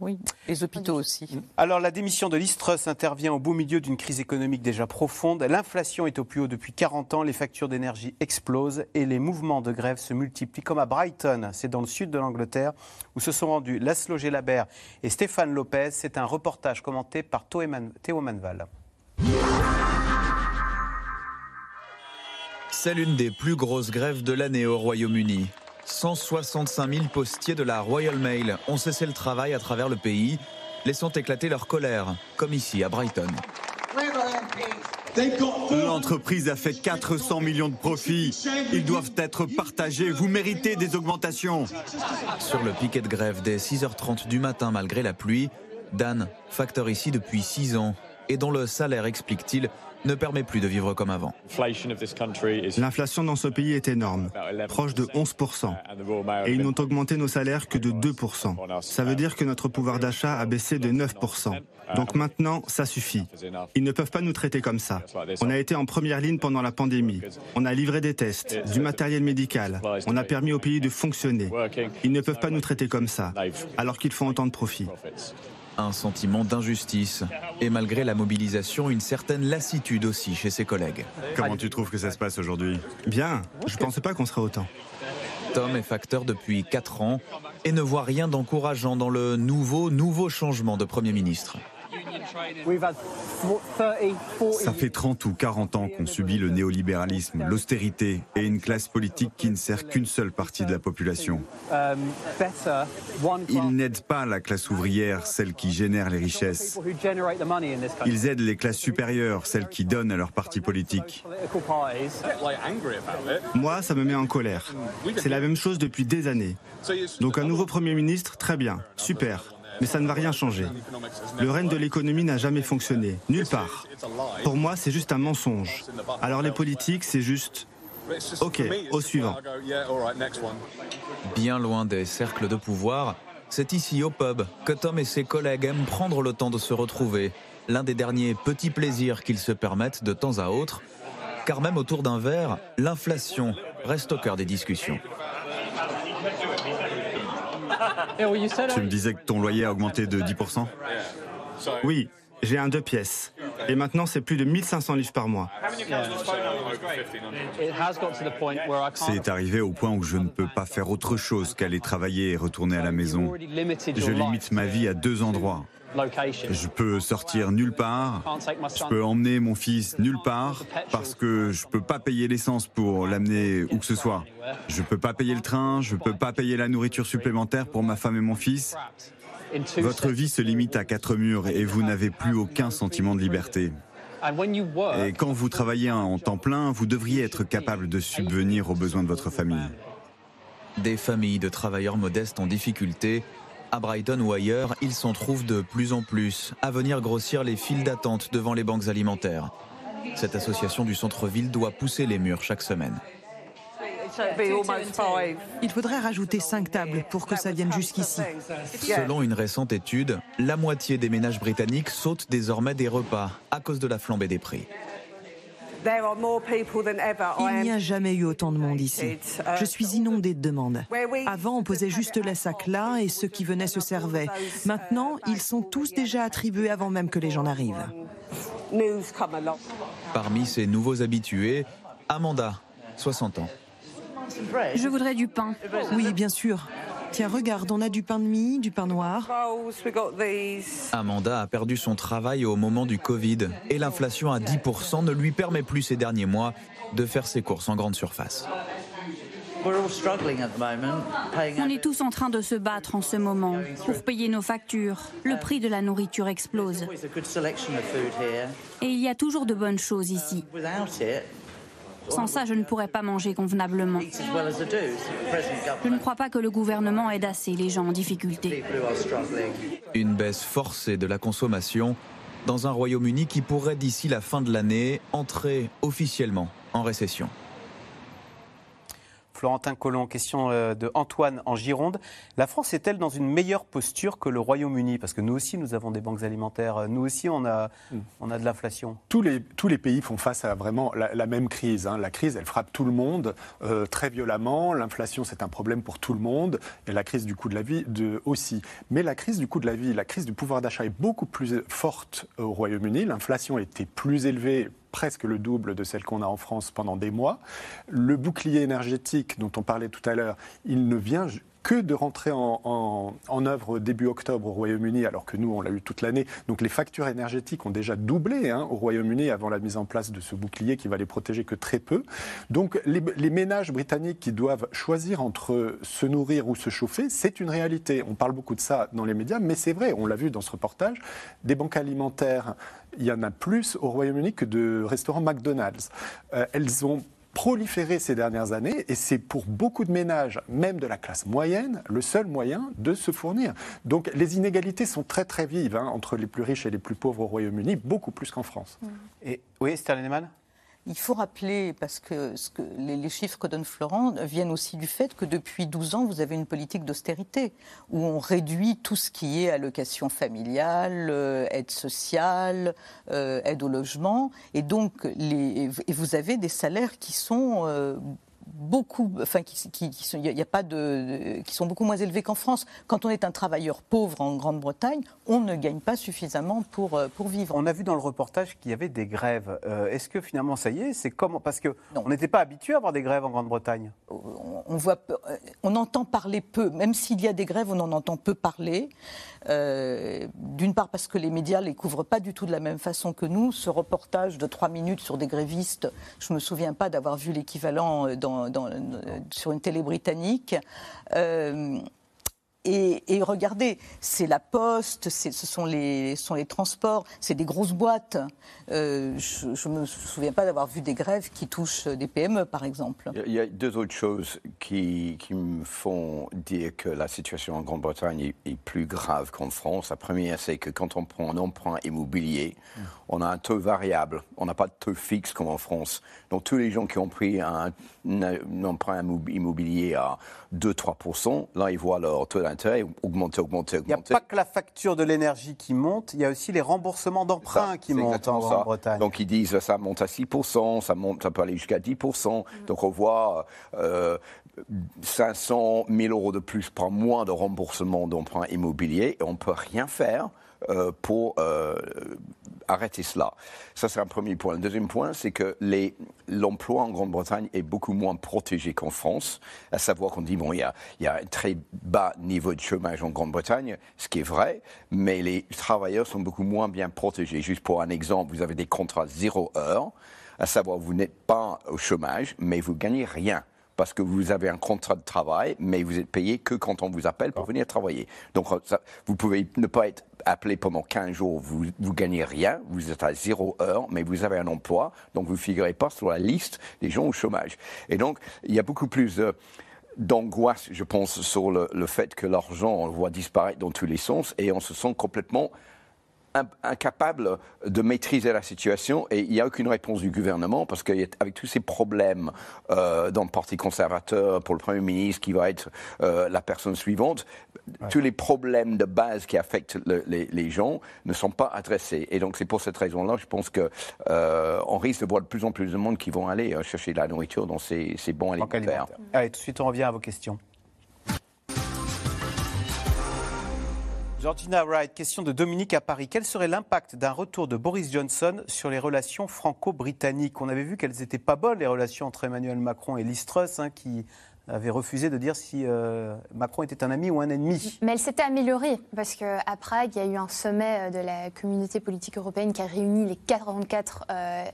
Oui, les hôpitaux aussi. Alors, la démission de Listrus intervient au beau milieu d'une crise économique déjà profonde. L'inflation est au plus haut depuis 40 ans, les factures d'énergie explosent et les mouvements de grève se multiplient, comme à Brighton, c'est dans le sud de l'Angleterre, où se sont rendus Laszlo Gelabert et Stéphane Lopez. C'est un reportage commenté par Théo Manval. C'est l'une des plus grosses grèves de l'année au Royaume-Uni. 165 000 postiers de la Royal Mail ont cessé le travail à travers le pays, laissant éclater leur colère, comme ici à Brighton. L'entreprise a fait 400 millions de profits. Ils doivent être partagés. Vous méritez des augmentations. Sur le piquet de grève dès 6h30 du matin malgré la pluie, Dan, facteur ici depuis 6 ans, et dont le salaire, explique-t-il, ne permet plus de vivre comme avant. L'inflation dans ce pays est énorme, proche de 11%. Et ils n'ont augmenté nos salaires que de 2%. Ça veut dire que notre pouvoir d'achat a baissé de 9%. Donc maintenant, ça suffit. Ils ne peuvent pas nous traiter comme ça. On a été en première ligne pendant la pandémie. On a livré des tests, du matériel médical. On a permis au pays de fonctionner. Ils ne peuvent pas nous traiter comme ça, alors qu'ils font autant de profits. Un sentiment d'injustice. Et malgré la mobilisation, une certaine lassitude aussi chez ses collègues. Comment tu trouves que ça se passe aujourd'hui? Bien, je ne pensais pas qu'on serait autant. Tom est facteur depuis 4 ans et ne voit rien d'encourageant dans le nouveau, nouveau changement de Premier ministre. Ça fait 30 ou 40 ans qu'on subit le néolibéralisme, l'austérité et une classe politique qui ne sert qu'une seule partie de la population. Ils n'aident pas la classe ouvrière, celle qui génère les richesses. Ils aident les classes supérieures, celles qui donnent à leur parti politique. Moi, ça me met en colère. C'est la même chose depuis des années. Donc un nouveau Premier ministre, très bien, super. Mais ça ne va rien changer. Le règne de l'économie n'a jamais fonctionné, nulle part. Pour moi, c'est juste un mensonge. Alors les politiques, c'est juste... Ok, au suivant. Bien loin des cercles de pouvoir, C'est ici au pub que Tom et ses collègues aiment prendre le temps de se retrouver, l'un des derniers petits plaisirs qu'ils se permettent de temps à autre, car même autour d'un verre, l'inflation reste au cœur des discussions. Tu me disais que ton loyer a augmenté de 10% Oui, j'ai un deux pièces. Et maintenant, c'est plus de 1500 livres par mois. C'est arrivé au point où je ne peux pas faire autre chose qu'aller travailler et retourner à la maison. Je limite ma vie à deux endroits. Je peux sortir nulle part, je peux emmener mon fils nulle part parce que je peux pas payer l'essence pour l'amener où que ce soit. Je peux pas payer le train, je peux pas payer la nourriture supplémentaire pour ma femme et mon fils. Votre vie se limite à quatre murs et vous n'avez plus aucun sentiment de liberté. Et quand vous travaillez en temps plein, vous devriez être capable de subvenir aux besoins de votre famille. Des familles de travailleurs modestes en difficulté à Brighton ou ailleurs, il s'en trouve de plus en plus à venir grossir les files d'attente devant les banques alimentaires. Cette association du centre-ville doit pousser les murs chaque semaine. Il faudrait rajouter cinq tables pour que ça vienne jusqu'ici. Selon une récente étude, la moitié des ménages britanniques sautent désormais des repas à cause de la flambée des prix. Il n'y a jamais eu autant de monde ici. Je suis inondée de demandes. Avant, on posait juste la sac là et ceux qui venaient se servaient. Maintenant, ils sont tous déjà attribués avant même que les gens n'arrivent. Parmi ces nouveaux habitués, Amanda, 60 ans. Je voudrais du pain. Oui, bien sûr. Tiens, regarde, on a du pain de mie, du pain noir. Amanda a perdu son travail au moment du Covid et l'inflation à 10% ne lui permet plus ces derniers mois de faire ses courses en grande surface. On est tous en train de se battre en ce moment pour payer nos factures. Le prix de la nourriture explose. Et il y a toujours de bonnes choses ici. Sans ça, je ne pourrais pas manger convenablement. Je ne crois pas que le gouvernement aide assez les gens en difficulté. Une baisse forcée de la consommation dans un Royaume-Uni qui pourrait d'ici la fin de l'année entrer officiellement en récession. Florentin Collomb, question euh, de Antoine en Gironde. La France est-elle dans une meilleure posture que le Royaume-Uni? Parce que nous aussi, nous avons des banques alimentaires. Nous aussi, on a, hmm. on a de l'inflation. Tous les, tous les pays font face à vraiment la, même crise. Hein. La crise, elle frappe tout le monde euh, très violemment. L'inflation, c'est un problème pour tout le monde. Et la crise du coût de la vie de, aussi. Mais la crise du coût de la vie, la crise du pouvoir d'achat est beaucoup plus forte au Royaume-Uni. L'inflation était plus élevée presque le double de celle qu'on a en France pendant des mois. Le bouclier énergétique dont on parlait tout à l'heure, il ne vient que de rentrer en, œuvre début octobre au Royaume-Uni, alors que nous, on l'a eu toute l'année. Donc les factures énergétiques ont déjà doublé hein, au Royaume-Uni avant la mise en place de ce bouclier qui va les protéger que très peu. Donc les, les ménages britanniques qui doivent choisir entre se nourrir ou se chauffer, c'est une réalité. On parle beaucoup de ça dans les médias, mais c'est vrai, on l'a vu dans ce reportage, des banques alimentaires il y en a plus au Royaume-Uni que de restaurants McDonald's. Euh, elles ont proliféré ces dernières années et c'est pour beaucoup de ménages, même de la classe moyenne, le seul moyen de se fournir. Donc les inégalités sont très très vives hein, entre les plus riches et les plus pauvres au Royaume-Uni, beaucoup plus qu'en France. Et, oui, Esther Lenneman il faut rappeler, parce que, les, chiffres que donne Florent viennent aussi du fait que depuis 12 ans, vous avez une politique d'austérité, où on réduit tout ce qui est allocation familiale, euh, aide sociale, euh, aide au logement, et donc et vous avez des salaires qui sont euh, beaucoup, enfin, qui, qui, sont, y a pas de, qui sont beaucoup moins élevés qu'en France. Quand on est un travailleur pauvre en Grande-Bretagne, on ne gagne pas suffisamment pour, euh, pour vivre. On a vu dans le reportage qu'il y avait des grèves. Euh, est-ce que finalement, ça y est, c'est comment Parce que on n'était pas habitué à avoir des grèves en Grande-Bretagne. On, voit, euh, on entend parler peu, même s'il y a des grèves, on en entend peu parler. D'une part parce que les médias les couvrent pas du tout de la même façon que nous. Ce reportage de trois minutes sur des grévistes, je me souviens pas d'avoir vu l'équivalent dans sur une télé britannique. Euh, et, regardez, c'est la poste, ce sont les, sont les transports, c'est des grosses boîtes. Euh, je ne me souviens pas d'avoir vu des grèves qui touchent des PME, par exemple. Il y a deux autres choses qui, qui me font dire que la situation en Grande-Bretagne est, plus grave qu'en France. La première, c'est que quand on prend un emprunt immobilier, on a un taux variable. On n'a pas de taux fixe comme en France. Donc tous les gens qui ont pris un, un emprunt immobilier à 2-3%, là, ils voient leur taux d'intérêt augmenter, augmenter, augmenter. Il n'y a pas que la facture de l'énergie qui monte, il y a aussi les remboursements d'emprunts qui montent en Grande-Bretagne. Donc ils disent ça monte à 6%, ça, monte, ça peut aller jusqu'à 10%. Donc on voit euh, 500 000 euros de plus par mois de remboursement d'emprunts immobiliers et on ne peut rien faire pour euh, arrêter cela. Ça, c'est un premier point. Le deuxième point, c'est que l'emploi en Grande-Bretagne est beaucoup moins protégé qu'en France, à savoir qu'on dit, bon, il y, a, il y a un très bas niveau de chômage en Grande-Bretagne, ce qui est vrai, mais les travailleurs sont beaucoup moins bien protégés. Juste pour un exemple, vous avez des contrats zéro heure, à savoir, vous n'êtes pas au chômage, mais vous gagnez rien parce que vous avez un contrat de travail, mais vous êtes payé que quand on vous appelle pour venir travailler. Donc, ça, vous pouvez ne pas être appelé pendant 15 jours, vous ne gagnez rien, vous êtes à zéro heure, mais vous avez un emploi, donc vous ne figurez pas sur la liste des gens au chômage. Et donc, il y a beaucoup plus d'angoisse, je pense, sur le, le fait que l'argent, on le voit disparaître dans tous les sens, et on se sent complètement incapable de maîtriser la situation et il n'y a aucune réponse du gouvernement parce qu'avec tous ces problèmes euh, dans le Parti conservateur, pour le Premier ministre qui va être euh, la personne suivante, tous les problèmes de base qui affectent les, gens ne sont pas adressés. Et donc c'est pour cette raison-là, je pense qu'on euh, risque de voir de plus en plus de monde qui vont aller chercher de la nourriture dans ces, ces bons alimentaires. Allez, tout de suite on revient à vos questions. Georgina Wright, question de Dominique à Paris. Quel serait l'impact d'un retour de Boris Johnson sur les relations franco-britanniques? On avait vu qu'elles n'étaient pas bonnes, les relations entre Emmanuel Macron et Liz Truss, hein, qui avait refusé de dire si euh, Macron était un ami ou un ennemi. Mais elle s'était améliorée, parce qu'à Prague, il y a eu un sommet euh, de la communauté politique européenne qui a réuni les 44 euh,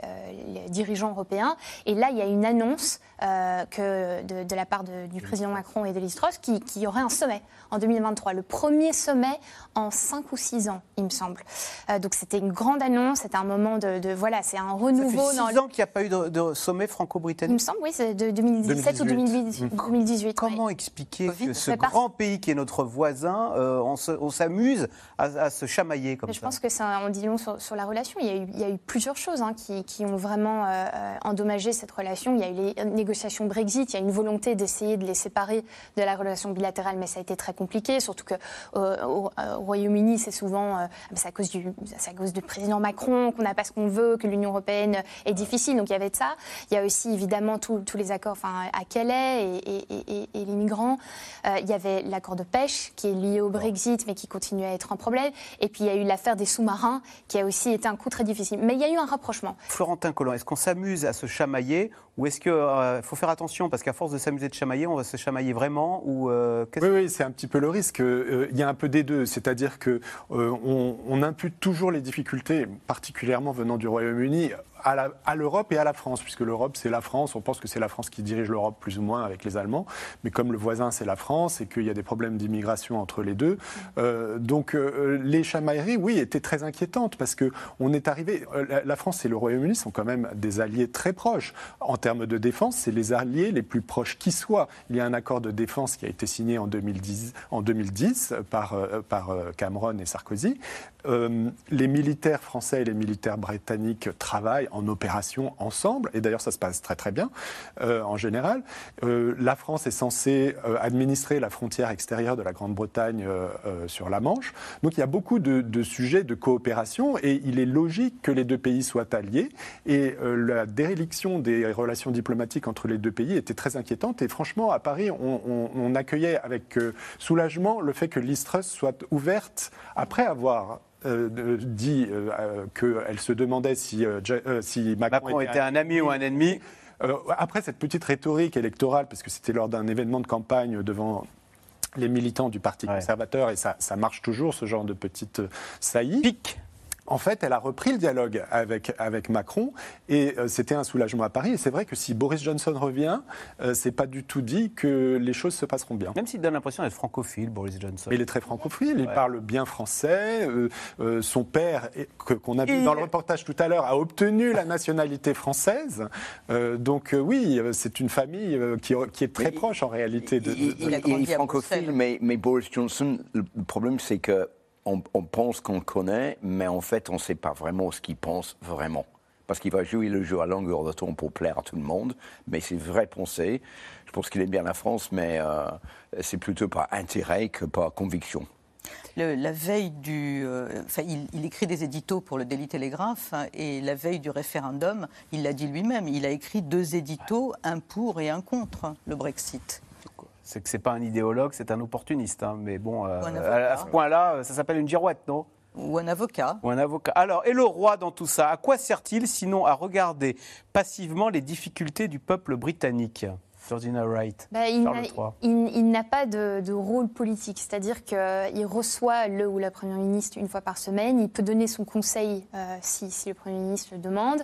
dirigeants européens. Et là, il y a une annonce que de, la part du président Macron et de Liz Truss qu'il qui y aurait un sommet en 2023. Le premier sommet en 5 ou 6 ans, il me semble. donc c'était une grande annonce, c'était un moment de, voilà, c'est un renouveau. Ça fait 6 ans qu'il n'y a pas eu de, sommet franco-britannique Il me semble, oui, c'est de 2017 ou 2018. 2018. Comment expliquer que ce grand pays qui est notre voisin, euh, on s'amuse à, se chamailler comme ça Je pense que ça en dit long sur, la relation. Il y, a eu, il y a eu plusieurs choses hein, qui, qui, ont vraiment euh, endommagé cette relation. Il y a eu les négociations Brexit, il y a une volonté d'essayer de les séparer de la relation bilatérale, mais ça a été très compliqué, surtout que euh, au, Royaume-Uni, c'est souvent c'est à cause du à cause du président Macron qu'on n'a pas ce qu'on veut, que l'Union européenne est difficile. Donc il y avait de ça. Il y a aussi évidemment tous les accords, enfin à Calais et, et, les migrants. Euh, il y avait l'accord de pêche qui est lié au Brexit, mais qui continue à être un problème. Et puis il y a eu l'affaire des sous-marins, qui a aussi été un coup très difficile. Mais il y a eu un rapprochement. Florentin Collin, est-ce qu'on s'amuse à se chamailler ou est-ce qu'il euh, faut faire attention parce qu'à force de s'amuser de chamailler, on va se chamailler vraiment ou euh, Oui, oui c'est un petit peu le risque. Il y a un peu des deux, c'est-à-dire que on impute toujours les difficultés, particulièrement venant du Royaume-Uni, à l'Europe et à la France, puisque l'Europe, c'est la France. On pense que c'est la France qui dirige l'Europe plus ou moins avec les Allemands. Mais comme le voisin, c'est la France et qu'il y a des problèmes d'immigration entre les deux. Euh, donc, euh, les chamailleries, oui, étaient très inquiétantes parce qu'on est arrivé. Euh, la France et le Royaume-Uni sont quand même des alliés très proches. En termes de défense, c'est les alliés les plus proches qui soient. Il y a un accord de défense qui a été signé en 2010, en 2010 par, par Cameron et Sarkozy. Les militaires français et les militaires britanniques travaillent en opération ensemble, et d'ailleurs ça se passe très très bien euh, en général. Euh, la France est censée euh, administrer la frontière extérieure de la Grande-Bretagne sur la Manche, donc il y a beaucoup de, sujets de coopération, et il est logique que les deux pays soient alliés, et la déréliction des relations diplomatiques entre les deux pays était très inquiétante, et franchement à Paris on, on accueillait avec soulagement le fait que l'Istrus soit ouverte après avoir euh, dit euh, euh, qu'elle se demandait si, si Macron, était, un ami ou un ennemi. après cette petite rhétorique électorale, parce que c'était lors d'un événement de campagne devant les militants du Parti conservateur, et ça, ça, marche toujours, ce genre de petite saillie. Pique en fait, elle a repris le dialogue avec, avec Macron et euh, c'était un soulagement à Paris. Et c'est vrai que si Boris Johnson revient, euh, c'est pas du tout dit que les choses se passeront bien. Même s'il donne l'impression d'être francophile, Boris Johnson. Mais il est très francophile, il parle bien français. Euh, son père, qu'on a vu dans le reportage tout à l'heure, a obtenu la nationalité française. donc oui, c'est une famille qui, qui, est très proche en réalité de. Il, est francophile, mais, mais Boris Johnson, le problème c'est que on, pense qu'on connaît, mais en fait, on ne sait pas vraiment ce qu'il pense vraiment. parce qu'il va jouer le jeu à longueur de temps pour plaire à tout le monde, mais c'est vraie pensée. Je pense qu'il aime bien la France, mais euh, c'est plutôt par intérêt que par conviction. la veille du. Euh, il, écrit des éditos pour le Daily Telegraph hein, et la veille du référendum, il l'a dit lui-même, il a écrit deux éditos, un pour et un contre le Brexit. C'est que c'est pas un idéologue, c'est un opportuniste. Hein, mais bon, euh, à, ce point-là, ça s'appelle une girouette, non? Ou un avocat. Ou un avocat. Alors, et le roi dans tout ça, à quoi sert-il sinon à regarder passivement les difficultés du peuple britannique? Wright, bah, il n'a pas de, rôle politique, c'est-à-dire qu'il reçoit le ou la Première ministre une fois par semaine, il peut donner son conseil euh, si, le Premier ministre le demande,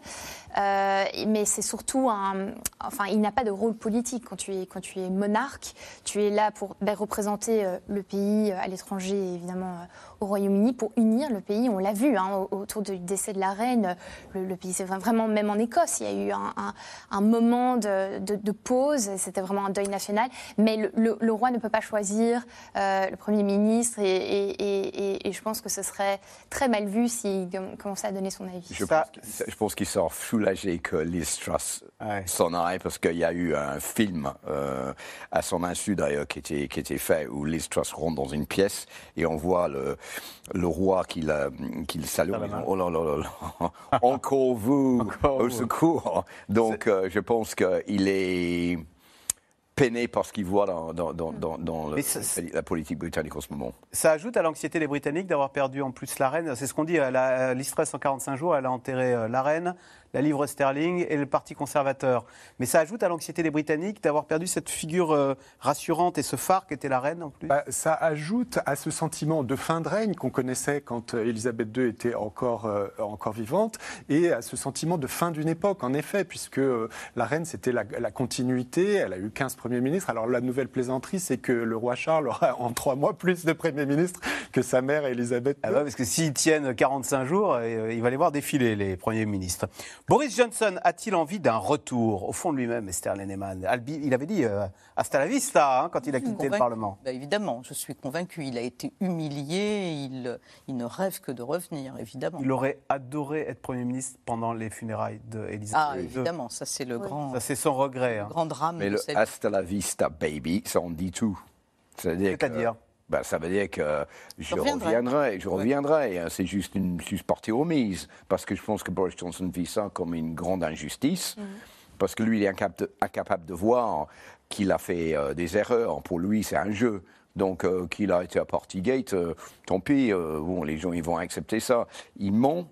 euh, mais c'est surtout un... Enfin, il n'a pas de rôle politique quand tu es, quand tu es monarque, tu es là pour ben, représenter euh, le pays à l'étranger, évidemment au Royaume-Uni pour unir le pays. On l'a vu hein, autour du décès de la reine. Le, pays, c'est vraiment même en Écosse, il y a eu un, moment de, pause. C'était vraiment un deuil national. Mais le, roi ne peut pas choisir euh, le premier ministre et, je pense que ce serait très mal vu s'il commençait à donner son avis. Je pense, qu'il sort soulagé que Liz Truss s'en aille parce qu'il y a eu un film euh, à son insu d'ailleurs qui était, qui était fait où Liz Truss rentre dans une pièce et on voit le, le roi qui, le salue. Oh là là là encore vous, au secours. Donc euh, je pense qu'il est peiné par ce qu'il voit dans, dans, la politique britannique en ce moment. Ça ajoute à l'anxiété des Britanniques d'avoir perdu en plus la reine. C'est ce qu'on dit, l'Istress en 45 jours, elle a enterré euh, la reine, la livre sterling et le Parti conservateur. Mais ça ajoute à l'anxiété des Britanniques d'avoir perdu cette figure euh, rassurante et ce phare qu'était la reine en plus bah, Ça ajoute à ce sentiment de fin de règne qu'on connaissait quand Elisabeth II était encore, euh, encore vivante et à ce sentiment de fin d'une époque, en effet, puisque euh, la reine, c'était la, continuité. Elle a eu 15 premiers ministres. Alors la nouvelle plaisanterie, c'est que le roi Charles aura en trois mois plus de premiers ministres que sa mère Elisabeth II. Ah bah, parce que s'ils tiennent 45 jours, il va les voir défiler, les premiers ministres. Boris Johnson a-t-il envie d'un retour au fond de lui-même, Esther Lenneman Il avait dit euh, hasta la vista hein, quand il a quitté le Parlement. Bah, évidemment, je suis convaincu. Il a été humilié, il, ne rêve que de revenir, évidemment. Il aurait adoré être Premier ministre pendant les funérailles d'Elisabeth. Ah, évidemment, ça c'est le grand. Ça c'est son regret. Hein. grand drame. Mais le hasta la vista, baby, ça en dit tout. C'est-à-dire. Ben, ça veut dire que je reviendrai, je reviendrai. Hein. C'est juste une partie remise. Parce que je pense que Boris Johnson vit ça comme une grande injustice. Mm. Parce que lui, il est incapable de, voir qu'il a fait euh, des erreurs. Pour lui, c'est un jeu. Donc, euh, qu'il a été à Partygate, euh, tant pis, bon, les gens ils vont accepter ça. Il ment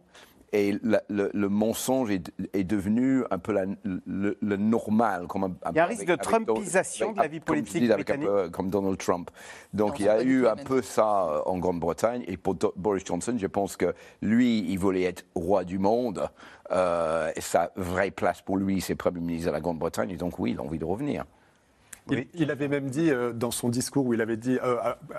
et le, mensonge est, devenu un peu le, normal. Comme il y a un risque de Trumpisation de la vie politique britannique. comme Donald Trump. Donc il y a eu un peu ça euh, en Grande-Bretagne. Et pour Boris Johnson, je pense que lui, il voulait être roi du monde. Euh, et sa vraie place pour lui, c'est Premier ministre de la Grande-Bretagne. Et donc oui, il a envie de revenir. Il, avait même dit euh, dans son discours où il avait dit euh,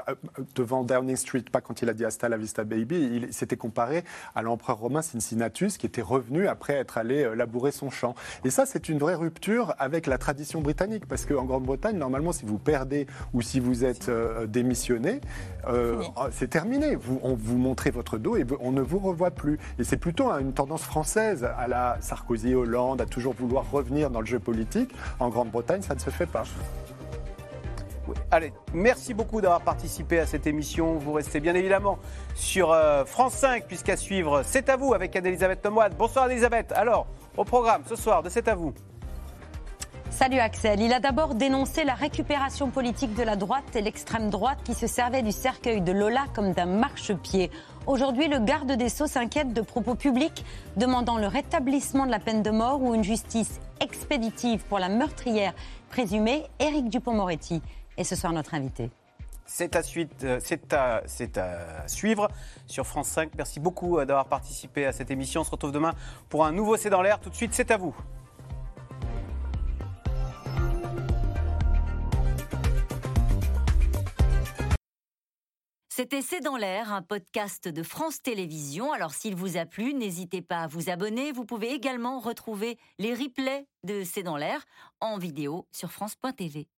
euh, devant Downing Street, pas quand il a dit Hasta la vista baby, il s'était comparé à l'empereur romain Cincinnatus qui était revenu après être allé labourer son champ. Et ça, c'est une vraie rupture avec la tradition britannique parce qu'en Grande-Bretagne, normalement, si vous perdez ou si vous êtes démissionné, c'est terminé. Vous, on vous montrez votre dos et on ne vous revoit plus. Et c'est plutôt une tendance française à la Sarkozy-Hollande à toujours vouloir revenir dans le jeu politique. En Grande-Bretagne, ça ne se fait pas. Allez, merci beaucoup d'avoir participé à cette émission. Vous restez bien évidemment sur euh, France 5, puisqu'à suivre, c'est à vous avec Anne-Elisabeth Tomoine. Bonsoir Anne-Elisabeth. Alors, au programme ce soir de C'est à vous. Salut Axel. Il a d'abord dénoncé la récupération politique de la droite et l'extrême droite qui se servait du cercueil de Lola comme d'un marchepied. Aujourd'hui, le garde des Sceaux s'inquiète de propos publics demandant le rétablissement de la peine de mort ou une justice expéditive pour la meurtrière présumée Éric Dupont-Moretti et ce soir notre invité. C'est à, suite, euh, c'est à, à, suivre sur France 5. Merci beaucoup euh, d'avoir participé à cette émission. On se retrouve demain pour un nouveau C'est dans l'air. Tout de suite, c'est à vous. C'était C'est dans l'air, un podcast de France Télévisions. Alors s'il vous a plu, n'hésitez pas à vous abonner. Vous pouvez également retrouver les replays de C'est dans l'air en vidéo sur France.tv.